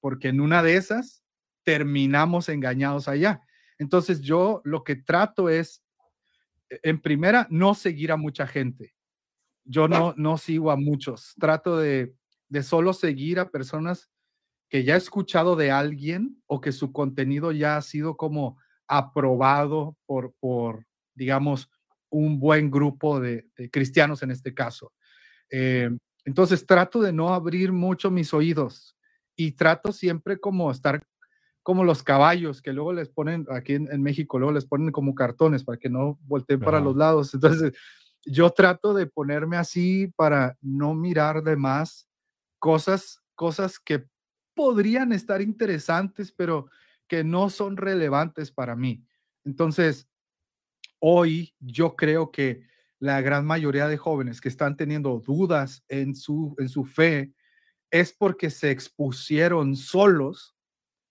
porque en una de esas terminamos engañados allá. Entonces yo lo que trato es, en primera, no seguir a mucha gente. Yo no, no sigo a muchos. Trato de, de solo seguir a personas que ya he escuchado de alguien o que su contenido ya ha sido como aprobado por, por digamos, un buen grupo de, cristianos en este caso. Eh, entonces trato de no abrir mucho mis oídos y trato siempre como estar como los caballos que luego les ponen aquí en, México, luego les ponen como cartones para que no volteen para los lados. Entonces yo trato de ponerme así para no mirar de más cosas, cosas que podrían estar interesantes, pero que no son relevantes para mí. Entonces, hoy yo creo que la gran mayoría de jóvenes que están teniendo dudas en su, en su fe es porque se expusieron solos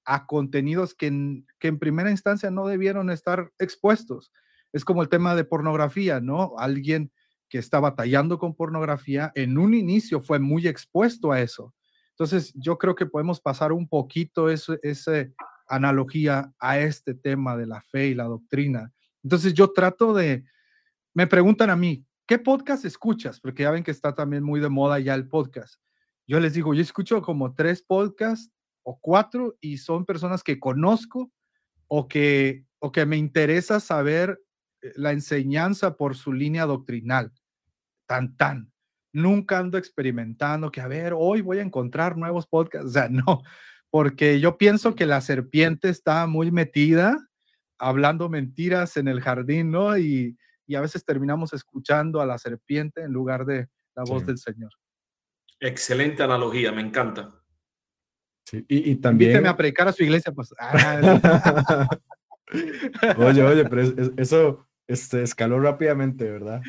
a contenidos que en, que en primera instancia no debieron estar expuestos. Es como el tema de pornografía, ¿no? Alguien que está batallando con pornografía en un inicio fue muy expuesto a eso. Entonces, yo creo que podemos pasar un poquito ese, analogía a este tema de la fe y la doctrina. Entonces yo trato de, me preguntan a mí, ¿qué podcast escuchas? Porque ya ven que está también muy de moda ya el podcast. Yo les digo, yo escucho como tres podcasts o cuatro y son personas que conozco o que, o que me interesa saber eh, la enseñanza por su línea doctrinal. Tan, tan. Nunca ando experimentando que, a ver, hoy voy a encontrar nuevos podcasts. O sea, no, porque yo pienso que la serpiente está muy metida hablando mentiras en el jardín, ¿no? Y, a veces terminamos escuchando a la serpiente en lugar de la voz del Señor. Excelente analogía, me encanta. Sí, y, y también... Invíteme a predicar a su iglesia, pues. Ah, oye, oye, pero eso este, escaló rápidamente, ¿verdad?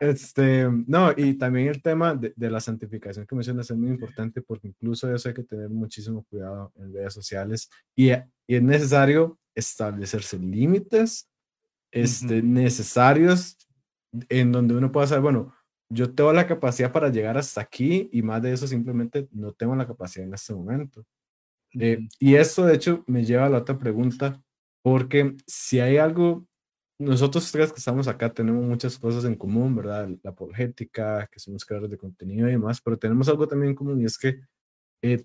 Este, no, y también el tema de, de, la santificación que mencionas es muy importante porque incluso eso hay que tener muchísimo cuidado en redes sociales y, y es necesario establecerse límites este, necesarios en donde uno pueda saber, bueno, yo tengo la capacidad para llegar hasta aquí y más de eso simplemente no tengo la capacidad en este momento. Eh, y eso de hecho me lleva a la otra pregunta, porque si hay algo, nosotros tres que estamos acá tenemos muchas cosas en común, ¿verdad? La apologética, que somos creadores de contenido y demás, pero tenemos algo también en común y es que eh,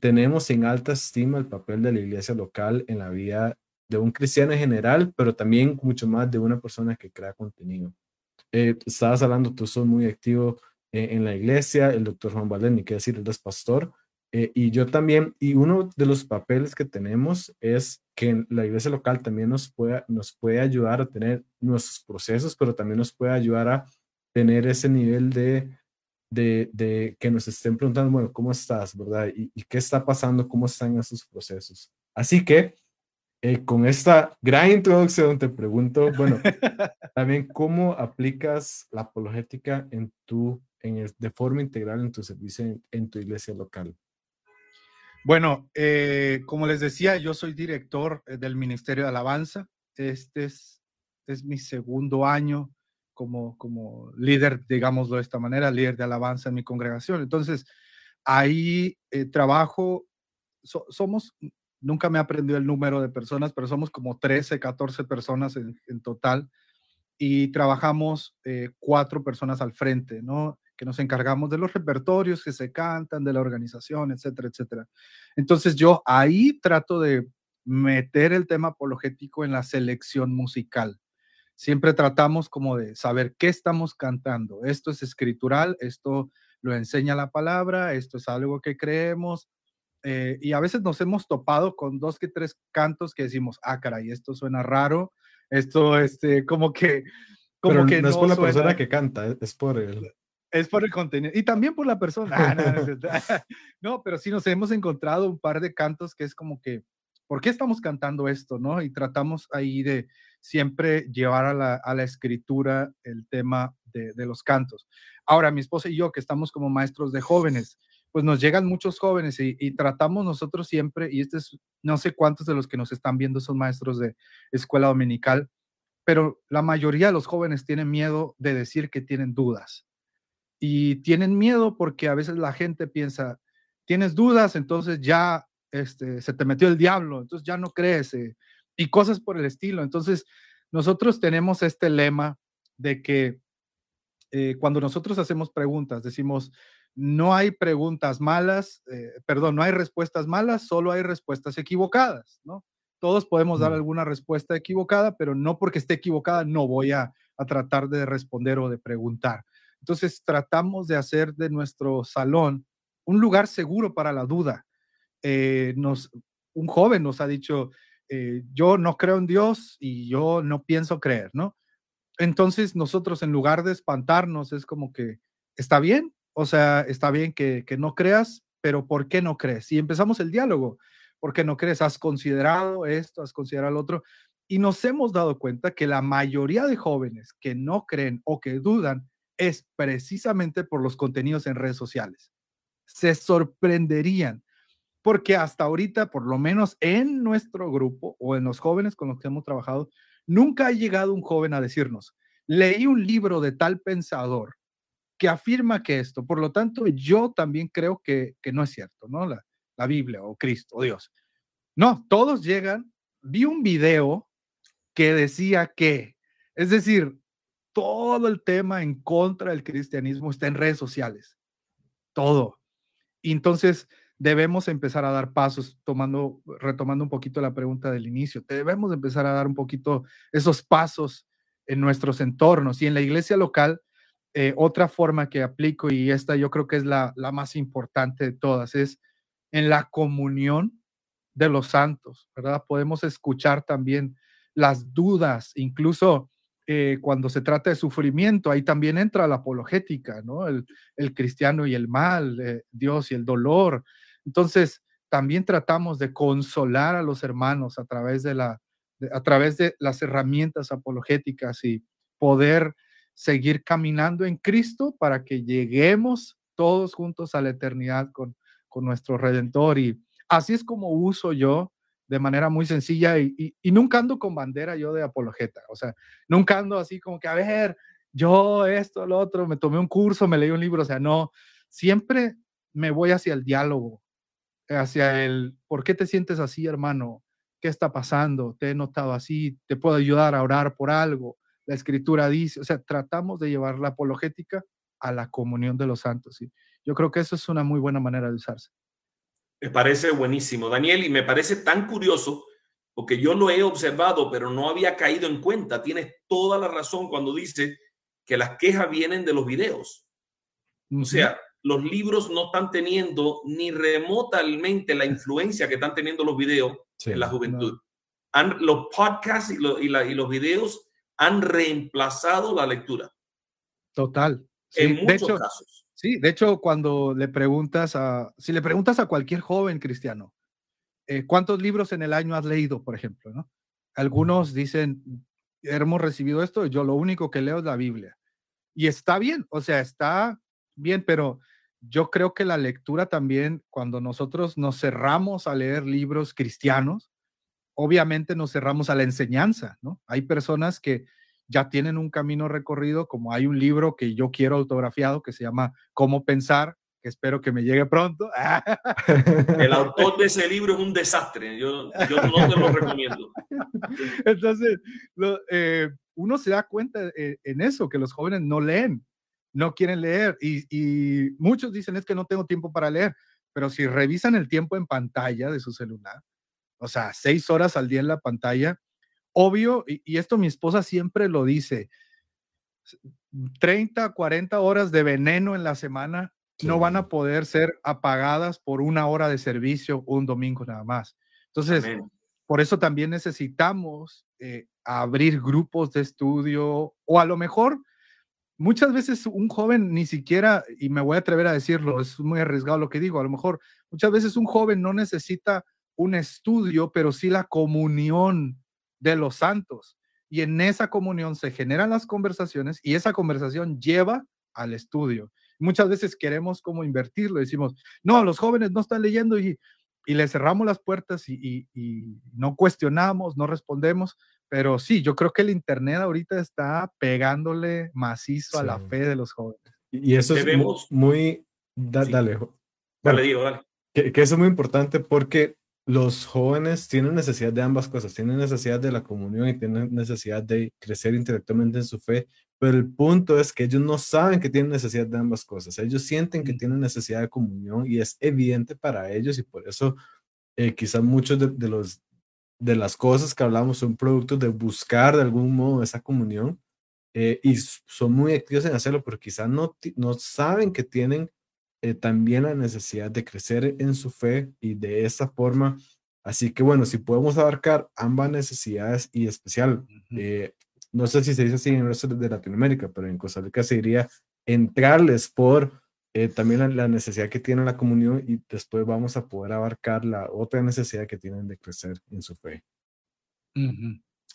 tenemos en alta estima el papel de la iglesia local en la vida de un cristiano en general, pero también mucho más de una persona que crea contenido. Eh, estabas hablando, tú sos muy activo eh, en la iglesia, el doctor Juan Valdés, ni qué decir, él es pastor, eh, y yo también, y uno de los papeles que tenemos es que la iglesia local también nos puede, nos puede ayudar a tener nuestros procesos, pero también nos puede ayudar a tener ese nivel de, de, de que nos estén preguntando, bueno, ¿cómo estás? ¿Verdad? ¿Y, y qué está pasando? ¿Cómo están esos procesos? Así que eh, con esta gran introducción te pregunto, bueno, también cómo aplicas la apologética en tu, en de forma integral en tu servicio en, tu iglesia local. Bueno, eh, como les decía, yo soy director eh, del Ministerio de Alabanza. Este es, es mi segundo año como, como líder, digámoslo de esta manera, líder de alabanza en mi congregación. Entonces, ahí trabajo, somos nunca me aprendió el número de personas, pero somos como 13, 14 personas en, total y trabajamos eh, cuatro personas al frente, ¿no? Que nos encargamos de los repertorios que se cantan, de la organización, etcétera, etcétera. Entonces yo ahí trato de meter el tema apologético en la selección musical. Siempre tratamos como de saber qué estamos cantando. Esto es escritural, esto lo enseña la palabra, esto es algo que creemos, eh, y a veces nos hemos topado con dos que tres cantos que decimos, ah, caray, esto suena raro, esto, este, como que... Como que no, es por la persona que canta, es por el... Es por el contenido. Y también por la persona. Ah, no, pero sí nos hemos encontrado un par de cantos que es como que, ¿por qué estamos cantando esto? ¿no? Y tratamos ahí de siempre llevar a la, a la escritura el tema de, de, los cantos. Ahora, mi esposa y yo, que estamos como maestros de jóvenes, pues nos llegan muchos jóvenes y, tratamos nosotros siempre, y este es, no sé cuántos de los que nos están viendo son maestros de escuela dominical, pero la mayoría de los jóvenes tienen miedo de decir que tienen dudas. Y tienen miedo porque a veces la gente piensa, tienes dudas, entonces ya este, se te metió el diablo, entonces ya no crees, eh, y cosas por el estilo. Entonces, nosotros tenemos este lema de que eh, cuando nosotros hacemos preguntas, decimos, no hay preguntas malas, eh, perdón, no hay respuestas malas, solo hay respuestas equivocadas, ¿no? Todos podemos dar mm. alguna respuesta equivocada, pero no porque esté equivocada no voy a, tratar de responder o de preguntar. Entonces tratamos de hacer de nuestro salón un lugar seguro para la duda. Eh, nos, un joven nos ha dicho, eh, yo no creo en Dios y yo no pienso creer, ¿no? Entonces nosotros en lugar de espantarnos es como que, está bien, o sea, está bien que, no creas, pero ¿por qué no crees? Y empezamos el diálogo. ¿Por qué no crees? ¿Has considerado esto? ¿Has considerado lo otro? Y nos hemos dado cuenta que la mayoría de jóvenes que no creen o que dudan es precisamente por los contenidos en redes sociales. Se sorprenderían porque hasta ahorita, por lo menos en nuestro grupo o en los jóvenes con los que hemos trabajado, nunca ha llegado un joven a decirnos, leí un libro de tal pensador que afirma que esto, por lo tanto, yo también creo que, no es cierto, ¿no? La, la Biblia o Cristo o Dios. No, todos llegan, vi un video que decía que, es decir, todo el tema en contra del cristianismo está en redes sociales, todo. Y entonces debemos empezar a dar pasos, tomando, retomando un poquito la pregunta del inicio, debemos empezar a dar un poquito esos pasos en nuestros entornos y en la iglesia local eh, otra forma que aplico, y esta yo creo que es la, más importante de todas, es en la comunión de los santos, ¿verdad? Podemos escuchar también las dudas, incluso eh, cuando se trata de sufrimiento, ahí también entra la apologética, ¿no? El, cristiano y el mal, eh, Dios y el dolor. Entonces, también tratamos de consolar a los hermanos a través de, la, a través de las herramientas apologéticas y poder seguir caminando en Cristo para que lleguemos todos juntos a la eternidad con, con nuestro Redentor. Y así es como uso yo de manera muy sencilla y, y, nunca ando con bandera yo de apologeta. O sea, nunca ando así como que, a ver, yo esto, lo otro, me tomé un curso, me leí un libro. O sea, no, siempre me voy hacia el diálogo, hacia el, ¿por qué te sientes así, hermano? ¿Qué está pasando? ¿Te he notado así? ¿Te puedo ayudar a orar por algo? La escritura dice, o sea, tratamos de llevar la apologética a la comunión de los santos. ¿sí? Yo creo que eso es una muy buena manera de usarse. Me parece buenísimo, Daniel, y me parece tan curioso porque yo lo he observado, pero no había caído en cuenta. Tienes toda la razón cuando dice que las quejas vienen de los videos. O sea, los libros no están teniendo ni remotamente la influencia que están teniendo los videos en la juventud. Han, los podcasts y, y, los videos han reemplazado la lectura. Total. en muchos casos. Sí, de hecho, cuando le preguntas a, si le preguntas a cualquier joven cristiano, eh, ¿cuántos libros en el año has leído, por ejemplo? ¿no? Algunos dicen, hemos recibido esto, yo lo único que leo es la Biblia. Y está bien, o sea, está bien, pero yo creo que la lectura también, cuando nosotros nos cerramos a leer libros cristianos, obviamente nos cerramos a la enseñanza, ¿no? Hay personas que ya tienen un camino recorrido, como hay un libro que yo quiero autografiado que se llama Cómo pensar, que espero que me llegue pronto. El autor de ese libro es un desastre, yo, yo no te lo recomiendo. Entonces, eh, uno se da cuenta eh, en eso, que los jóvenes no leen, no quieren leer y, y muchos dicen es que no tengo tiempo para leer, pero si revisan el tiempo en pantalla de su celular, o sea, seis horas al día en la pantalla, obvio, y, esto mi esposa siempre lo dice, 30, 40 horas de veneno en la semana no van a poder ser apagadas por una hora de servicio un domingo nada más. Entonces, por eso también necesitamos eh, abrir grupos de estudio o a lo mejor muchas veces un joven ni siquiera, y me voy a atrever a decirlo, es muy arriesgado lo que digo, a lo mejor muchas veces un joven no necesita un estudio, pero sí la comunión de los santos. Y en esa comunión se generan las conversaciones y esa conversación lleva al estudio. Muchas veces queremos como invertirlo, decimos, no, los jóvenes no están leyendo y, y le cerramos las puertas y, y, no cuestionamos, no respondemos, pero sí, yo creo que el Internet ahorita está pegándole macizo a la fe de los jóvenes. Y eso es muy... dale, dale, digo, dale. Que, que eso es muy importante porque los jóvenes tienen necesidad de ambas cosas, tienen necesidad de la comunión y tienen necesidad de crecer intelectualmente en su fe, pero el punto es que ellos no saben que tienen necesidad de ambas cosas, ellos sienten que tienen necesidad de comunión y es evidente para ellos y por eso eh, quizás muchos de, los, de las cosas que hablamos son productos de buscar de algún modo esa comunión eh, y son muy activos en hacerlo, pero quizás no, no saben que tienen eh, también la necesidad de crecer en su fe y de esa forma. Así que bueno, si podemos abarcar ambas necesidades y especial, eh, no sé si se dice así en el resto de Latinoamérica, pero en Costa Rica se diría entrarles por eh, también la, necesidad que tiene la comunión y después vamos a poder abarcar la otra necesidad que tienen de crecer en su fe.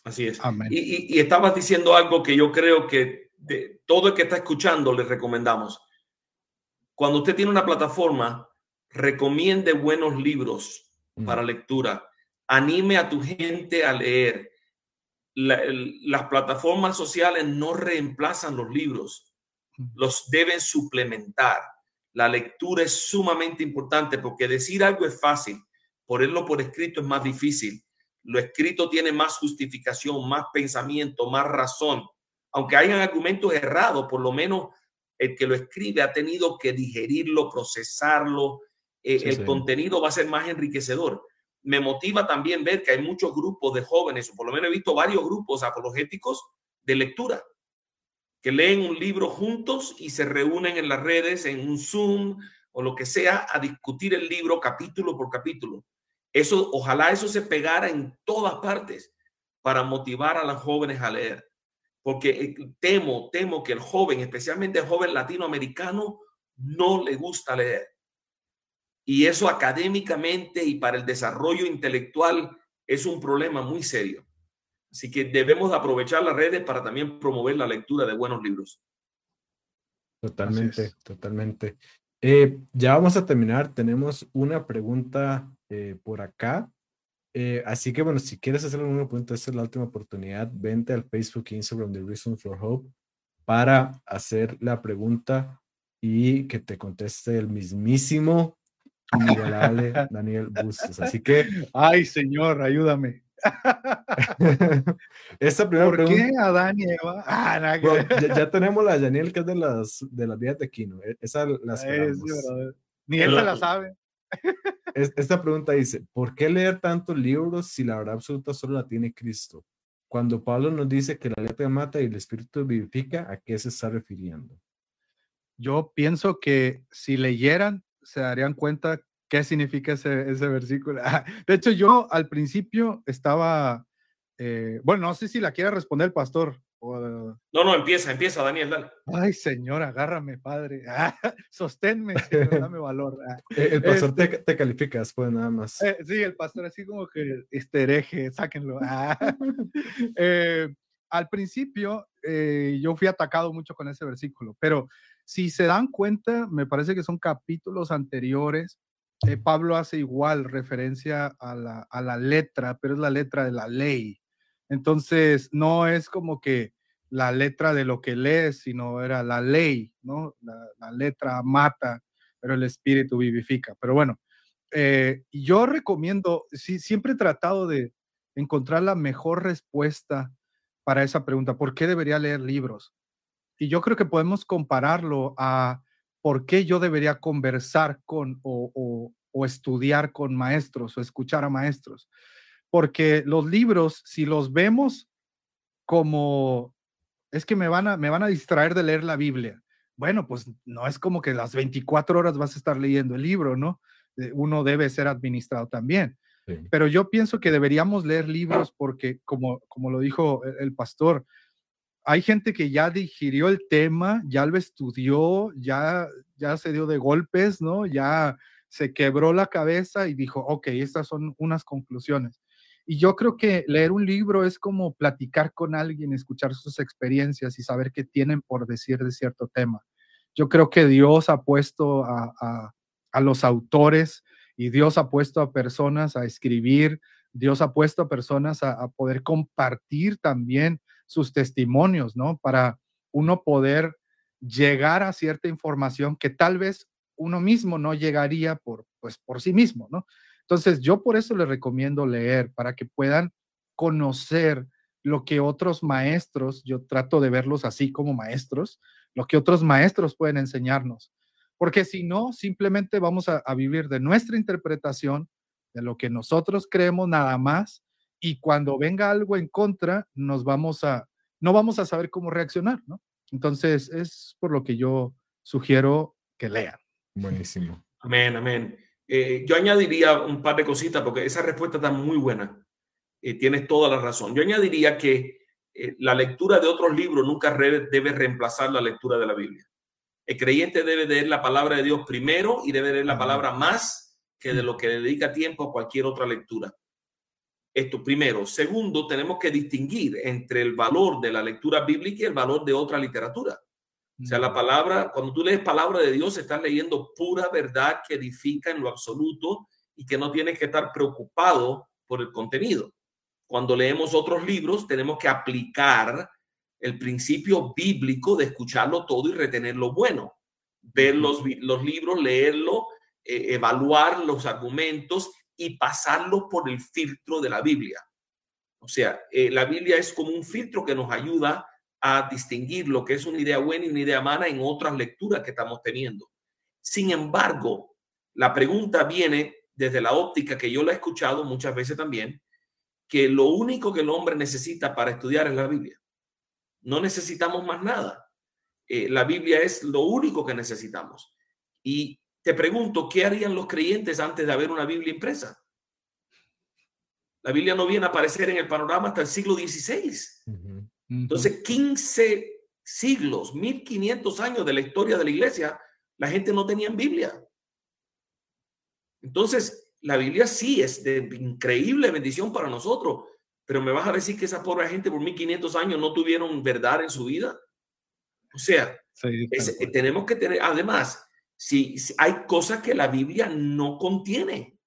Así es. Y, y, estabas diciendo algo que yo creo que de, todo el que está escuchando le recomendamos cuando usted tiene una plataforma, recomiende buenos libros mm. para lectura. Anime a tu gente a leer. las plataformas sociales no reemplazan los libros, los deben suplementar. La lectura es sumamente importante porque decir algo es fácil, ponerlo por escrito es más difícil. Lo escrito tiene más justificación, más pensamiento, más razón. Aunque hayan argumentos errados, por lo menos el que lo escribe ha tenido que digerirlo, procesarlo, eh, el contenido va a ser más enriquecedor. Me motiva también ver que hay muchos grupos de jóvenes, o por lo menos he visto varios grupos apologéticos de lectura, que leen un libro juntos y se reúnen en las redes, en un Zoom o lo que sea, a discutir el libro capítulo por capítulo. Eso, ojalá eso se pegara en todas partes para motivar a los jóvenes a leer porque eh, temo, temo que el joven, especialmente el joven latinoamericano, no le gusta leer. Y eso académicamente y para el desarrollo intelectual es un problema muy serio. Así que debemos aprovechar las redes para también promover la lectura de buenos libros. Totalmente, totalmente. Eh, ya vamos a terminar. Tenemos una pregunta eh, por acá. Eh, así que bueno, si quieres hacer alguna pregunta, esta es la última oportunidad. Vente al Facebook e Instagram de Reason for Hope para hacer la pregunta y que te conteste el mismísimo Daniel Bustos. Así que. Ay, señor, ayúdame. Esta primera ¿Por qué Adán y Eva? Ah, ya, tenemos la Daniel que es de las de las vías de Kino. E, esa la Ni él se la sabe. Esta pregunta dice: ¿Por qué leer tantos libros si la verdad absoluta solo la tiene Cristo? Cuando Pablo nos dice que la letra mata y el espíritu vivifica, ¿a qué se está refiriendo? Yo pienso que si leyeran, se darían cuenta qué significa ese, versículo. De hecho, yo al principio estaba, eh, bueno, no sé si la quiere responder el pastor. No, no, empieza, empieza, Daniel, dale. Ay, señor, agárrame, padre. sosténme, dame valor. Eh, el pastor te, este te, califica después, nada más. Eh, sí, el pastor así como que, este hereje, sáquenlo. al principio, yo fui atacado mucho con ese versículo, pero si se dan cuenta, me parece que son capítulos anteriores. Eh, Pablo hace igual referencia a la, a la letra, pero es la letra de la ley. Entonces, no es como que la letra de lo que lees, sino era la ley, ¿no? La, letra mata, pero el espíritu vivifica. Pero bueno, eh, yo recomiendo, sí, siempre he tratado de encontrar la mejor respuesta para esa pregunta. ¿Por qué debería leer libros? Y yo creo que podemos compararlo a por qué yo debería conversar con o, estudiar con maestros o escuchar a maestros. Porque los libros, si los vemos como, es que me van a, me van a distraer de leer la Biblia. Bueno, pues no es como que las 24 horas vas a estar leyendo el libro, ¿no? Eh, uno debe ser administrado también. Pero yo pienso que deberíamos leer libros porque, como, como lo dijo el pastor, hay gente que ya digirió el tema, ya lo estudió, ya, ya se dio de golpes, ¿no? Ya se quebró la cabeza y dijo, ok, estas son unas conclusiones. Y yo creo que leer un libro es como platicar con alguien, escuchar sus experiencias y saber qué tienen por decir de cierto tema. Yo creo que Dios ha puesto a, los autores y Dios ha puesto a personas a escribir, Dios ha puesto a personas a poder compartir también sus testimonios, ¿no? Para uno poder llegar a cierta información que tal vez uno mismo no llegaría por, pues, por sí mismo, ¿no? Entonces, yo por eso les recomiendo leer, para que puedan conocer lo que otros maestros, yo trato de verlos así como maestros, lo que otros maestros pueden enseñarnos. Porque si no, simplemente vamos a, a vivir de nuestra interpretación, de lo que nosotros creemos nada más, y cuando venga algo en contra, nos vamos a, no vamos a saber cómo reaccionar, ¿no? Entonces, es por lo que yo sugiero que lean. Buenísimo. Amén, amén. Eh, yo añadiría un par de cositas porque esa respuesta está muy buena. Eh, tienes toda la razón. Yo añadiría que eh, la lectura de otros libros nunca debe reemplazar la lectura de la Biblia. El creyente debe leer la palabra de Dios primero y debe leer la palabra más que de mm. lo que dedica tiempo a cualquier otra lectura. Esto primero. Segundo, tenemos que distinguir entre el valor de la lectura bíblica y el valor de otra literatura. O sea, la palabra, cuando tú lees palabra de Dios, estás leyendo pura verdad que edifica en lo absoluto y que no tienes que estar preocupado por el contenido. Cuando leemos otros libros, tenemos que aplicar el principio bíblico de escucharlo todo y retener lo bueno. Ver los, los libros, leerlo, eh, evaluar los argumentos y pasarlo por el filtro de la Biblia. O sea, eh, la Biblia es como un filtro que nos ayuda a distinguir lo que es una idea buena y una idea mala en otras lecturas que estamos teniendo. Sin embargo, la pregunta viene desde la óptica que yo la he escuchado muchas veces también, que lo único que el hombre necesita para estudiar es la Biblia. No necesitamos más nada. Eh, la Biblia es lo único que necesitamos. Y te pregunto, ¿qué harían los creyentes antes de haber una Biblia impresa? La Biblia no viene a aparecer en el panorama hasta el siglo XVI. Entonces, 15 siglos, 1500 años de la historia de la iglesia, la gente no tenía Biblia. Entonces, la Biblia sí es de increíble bendición para nosotros, pero me vas a decir que esa pobre gente por 1500 años no tuvieron verdad en su vida. O sea, tenemos que tener, además, si, hay cosas que la Biblia no contiene,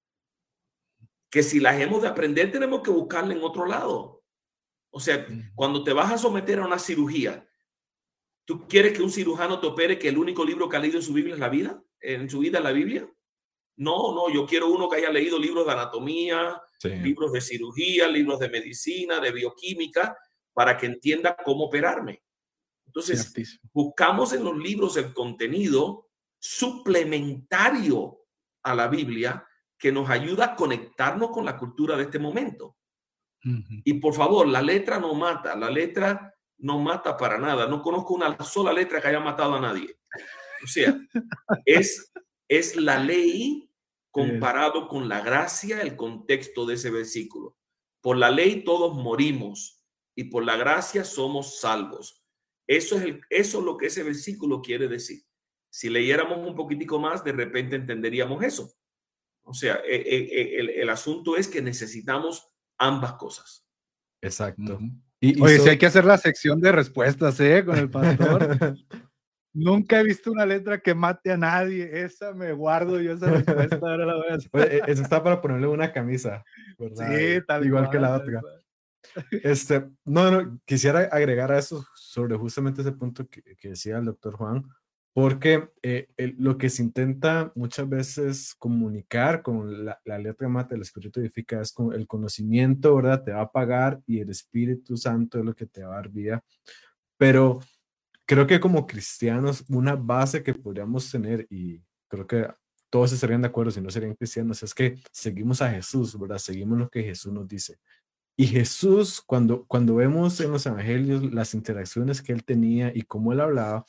que si las hemos de aprender tenemos que buscarla en otro lado. O sea, cuando te vas a someter a una cirugía, ¿tú quieres que un cirujano te opere que el único libro que ha leído en su Biblia es la vida? ¿En su vida es la Biblia? No, no, yo quiero uno que haya leído libros de anatomía, libros de cirugía, libros de medicina, de bioquímica, para que entienda cómo operarme. Entonces, buscamos en los libros el contenido suplementario a la Biblia que nos ayuda a conectarnos con la cultura de este momento. Y por favor, la letra no mata, la letra no mata para nada. No conozco una sola letra que haya matado a nadie. O sea, es, es la ley comparado con la gracia, el contexto de ese versículo. Por la ley todos morimos y por la gracia somos salvos. Eso es, eso es lo que ese versículo quiere decir. Si leyéramos un poquitico más, de repente entenderíamos eso. O sea, eh, eh, eh, el, el, asunto es que necesitamos ambas cosas. Exacto. y, Oye, si hay que hacer la sección de respuestas, ¿eh? Con el pastor. Nunca he visto una letra que mate a nadie. Esa me guardo yo esa respuesta. Ahora la voy a hacer. eso está para ponerle una camisa. Sí, tal igual que la otra. Este, no, no, quisiera agregar a eso sobre justamente ese punto que, que decía el doctor Juan, porque eh, lo que se intenta muchas veces comunicar con la, la letra mata, el Espíritu edifica, es con el conocimiento, ¿verdad? Te va a pagar y el Espíritu Santo es lo que te va a dar vida. Pero creo que como cristianos, una base que podríamos tener, y creo que todos estarían de acuerdo si no serían cristianos, es que seguimos a Jesús, ¿verdad? Seguimos lo que Jesús nos dice. Y Jesús, cuando, cuando vemos en los evangelios las interacciones que él tenía y cómo él hablaba,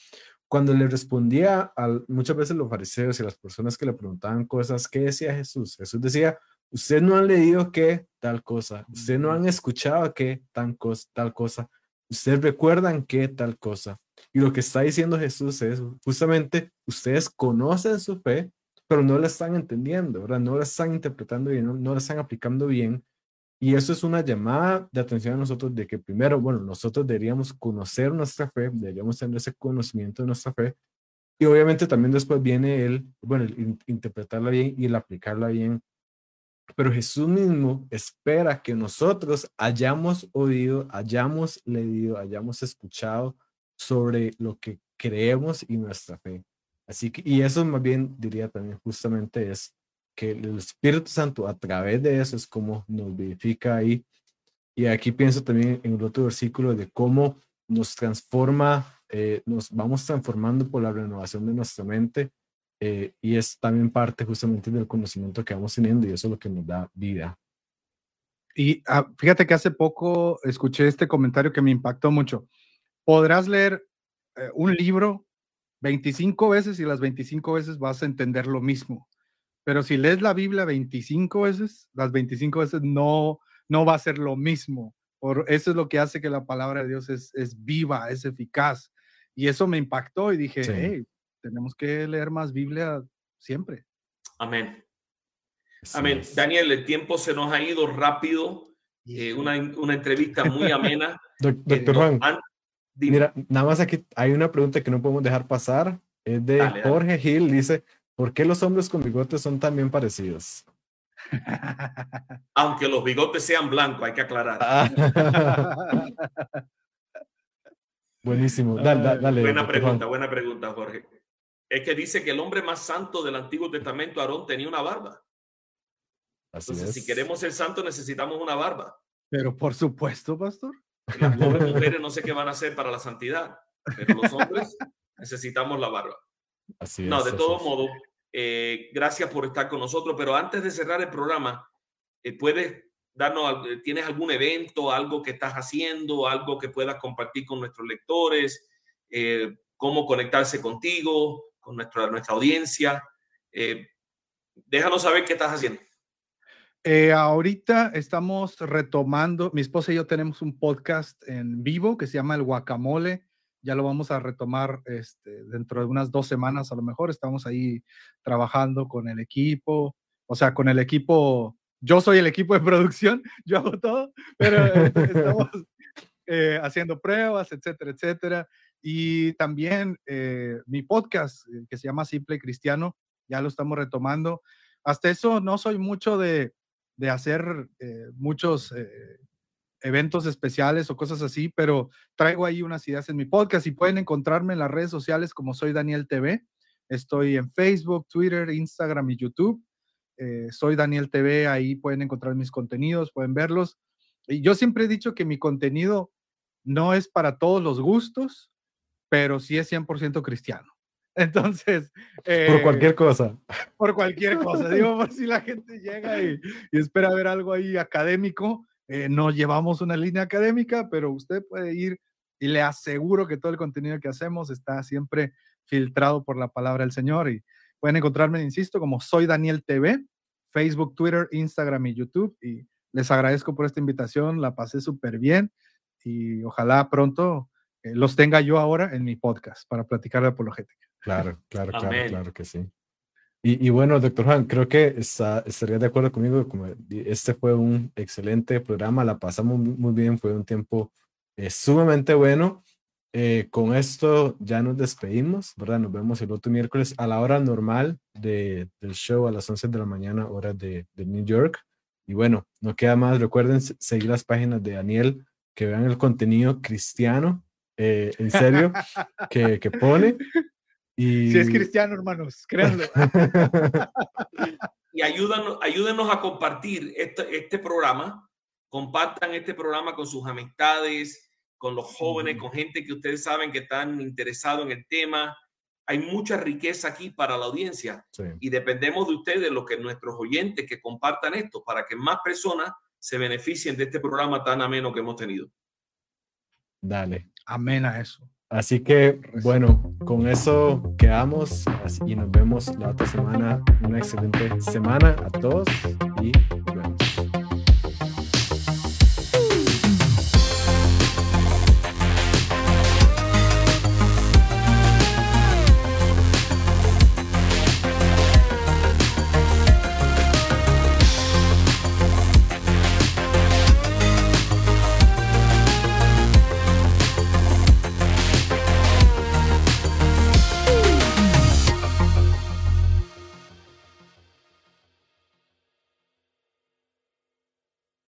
cuando le respondía a muchas veces los fariseos y las personas que le preguntaban cosas, ¿qué decía Jesús? Jesús decía, usted no han leído qué tal cosa, usted no han escuchado qué tal cosa, tal cosa, ustedes recuerdan qué tal cosa. Y lo que está diciendo Jesús es justamente, ustedes conocen su fe, pero no la están entendiendo, ¿verdad? No la están interpretando bien, no, no la están aplicando bien. Y eso es una llamada de atención a nosotros de que primero, bueno, nosotros deberíamos conocer nuestra fe, deberíamos tener ese conocimiento de nuestra fe. Y obviamente también después viene el, bueno, el interpretarla bien y el aplicarla bien. Pero Jesús mismo espera que nosotros hayamos oído, hayamos leído, hayamos escuchado sobre lo que creemos y nuestra fe. Así que, y eso más bien diría también justamente es que el Espíritu Santo a través de eso es como nos vivifica ahí. Y aquí pienso también en el otro versículo de cómo nos transforma, eh, nos vamos transformando por la renovación de nuestra mente. Eh, y es también parte justamente del conocimiento que vamos teniendo y eso es lo que nos da vida. Y ah, fíjate que hace poco escuché este comentario que me impactó mucho podrás leer eh, un libro 25 veces y las 25 veces vas a entender lo mismo. Pero si lees la Biblia 25 veces, las 25 veces no, no va a ser lo mismo. Por, eso es lo que hace que la palabra de Dios es, es viva, es eficaz. Y eso me impactó y dije, hey, tenemos que leer más Biblia siempre. Amén. Amén. Daniel, el tiempo se nos ha ido rápido. Eh, una, una, entrevista muy amena. Doctor Juan, Mira, nada más aquí hay una pregunta que no podemos dejar pasar. Es de Jorge Gil. Dice, ¿por qué los hombres con bigotes son tan bien parecidos? Aunque los bigotes sean blancos, hay que aclarar. Buenísimo. Dale, dale, buena pregunta, buena pregunta, Jorge. Es que dice que el hombre más santo del Antiguo Testamento, Aarón, tenía una barba. Así Entonces, si queremos ser santos, necesitamos una barba. Pero por supuesto, pastor. Las pobres mujeres no sé qué van a hacer para la santidad, pero los hombres necesitamos la barba. Así no, de todo modo, eh, gracias por estar con nosotros, pero antes de cerrar el programa, eh, ¿puedes darnos, eh, tienes algún evento, algo que estás haciendo, algo que puedas compartir con nuestros lectores, cómo conectarse contigo, con nuestra, nuestra audiencia? déjanos saber qué estás haciendo. Eh, ahorita estamos retomando, mi esposa y yo tenemos un podcast en vivo que se llama El Guacamole. Ya lo vamos a retomar este, dentro de unas dos semanas a lo mejor. Estamos ahí trabajando con el equipo o sea, con el equipo, yo soy el equipo de producción, yo hago todo, pero eh, estamos eh, haciendo pruebas, etcétera, etcétera. Y también eh, mi podcast, que se llama Simple Cristiano, ya lo estamos retomando. Hasta eso no soy mucho de, de hacer muchos eventos especiales o cosas así, pero traigo ahí unas ideas en mi podcast y pueden encontrarme en las redes sociales como soy Daniel TV. Estoy en Facebook, Twitter, Instagram y YouTube. Eh, soy Daniel TV, ahí pueden encontrar mis contenidos, pueden verlos. Y yo siempre he dicho que mi contenido no es para todos los gustos, pero sí es 100% cristiano. Entonces... por cualquier eh, cosa. Por cualquier cosa. Digo, por si la gente llega y, y espera ver algo ahí académico, eh, no llevamos una línea académica, pero usted puede ir y le aseguro que todo el contenido que hacemos está siempre filtrado por la palabra del Señor y pueden encontrarme, insisto, como soy Daniel TV, Facebook, Twitter, Instagram y YouTube y les agradezco por esta invitación, la pasé súper bien y ojalá pronto eh, los tenga yo ahora en mi podcast para platicar de apologética. Claro, claro, claro, claro que sí. Y, bueno, doctor Juan, creo que está, estaría de acuerdo conmigo. Como este fue un excelente programa, la pasamos muy bien, fue un tiempo eh, sumamente bueno. Eh, con esto ya nos despedimos, ¿verdad? Nos vemos el otro miércoles a la hora normal de, del show a las 11 de la mañana, hora de, de New York. Y bueno, no queda más. Recuerden seguir las páginas de Daniel, que vean el contenido cristiano, eh, en serio, que, que pone. Si es cristiano, hermanos, créanlo. y ayúdanos, ayúdenos a compartir este, este programa. Compartan este programa con sus amistades, con los jóvenes, con gente que ustedes saben que están interesados en el tema. Hay mucha riqueza aquí para la audiencia y dependemos de ustedes, los que nuestros oyentes, que compartan esto para que más personas se beneficien de este programa tan ameno que hemos tenido. Dale. Amén a eso. Así que, bueno, con eso quedamos y nos vemos la otra semana. Una excelente semana a todos y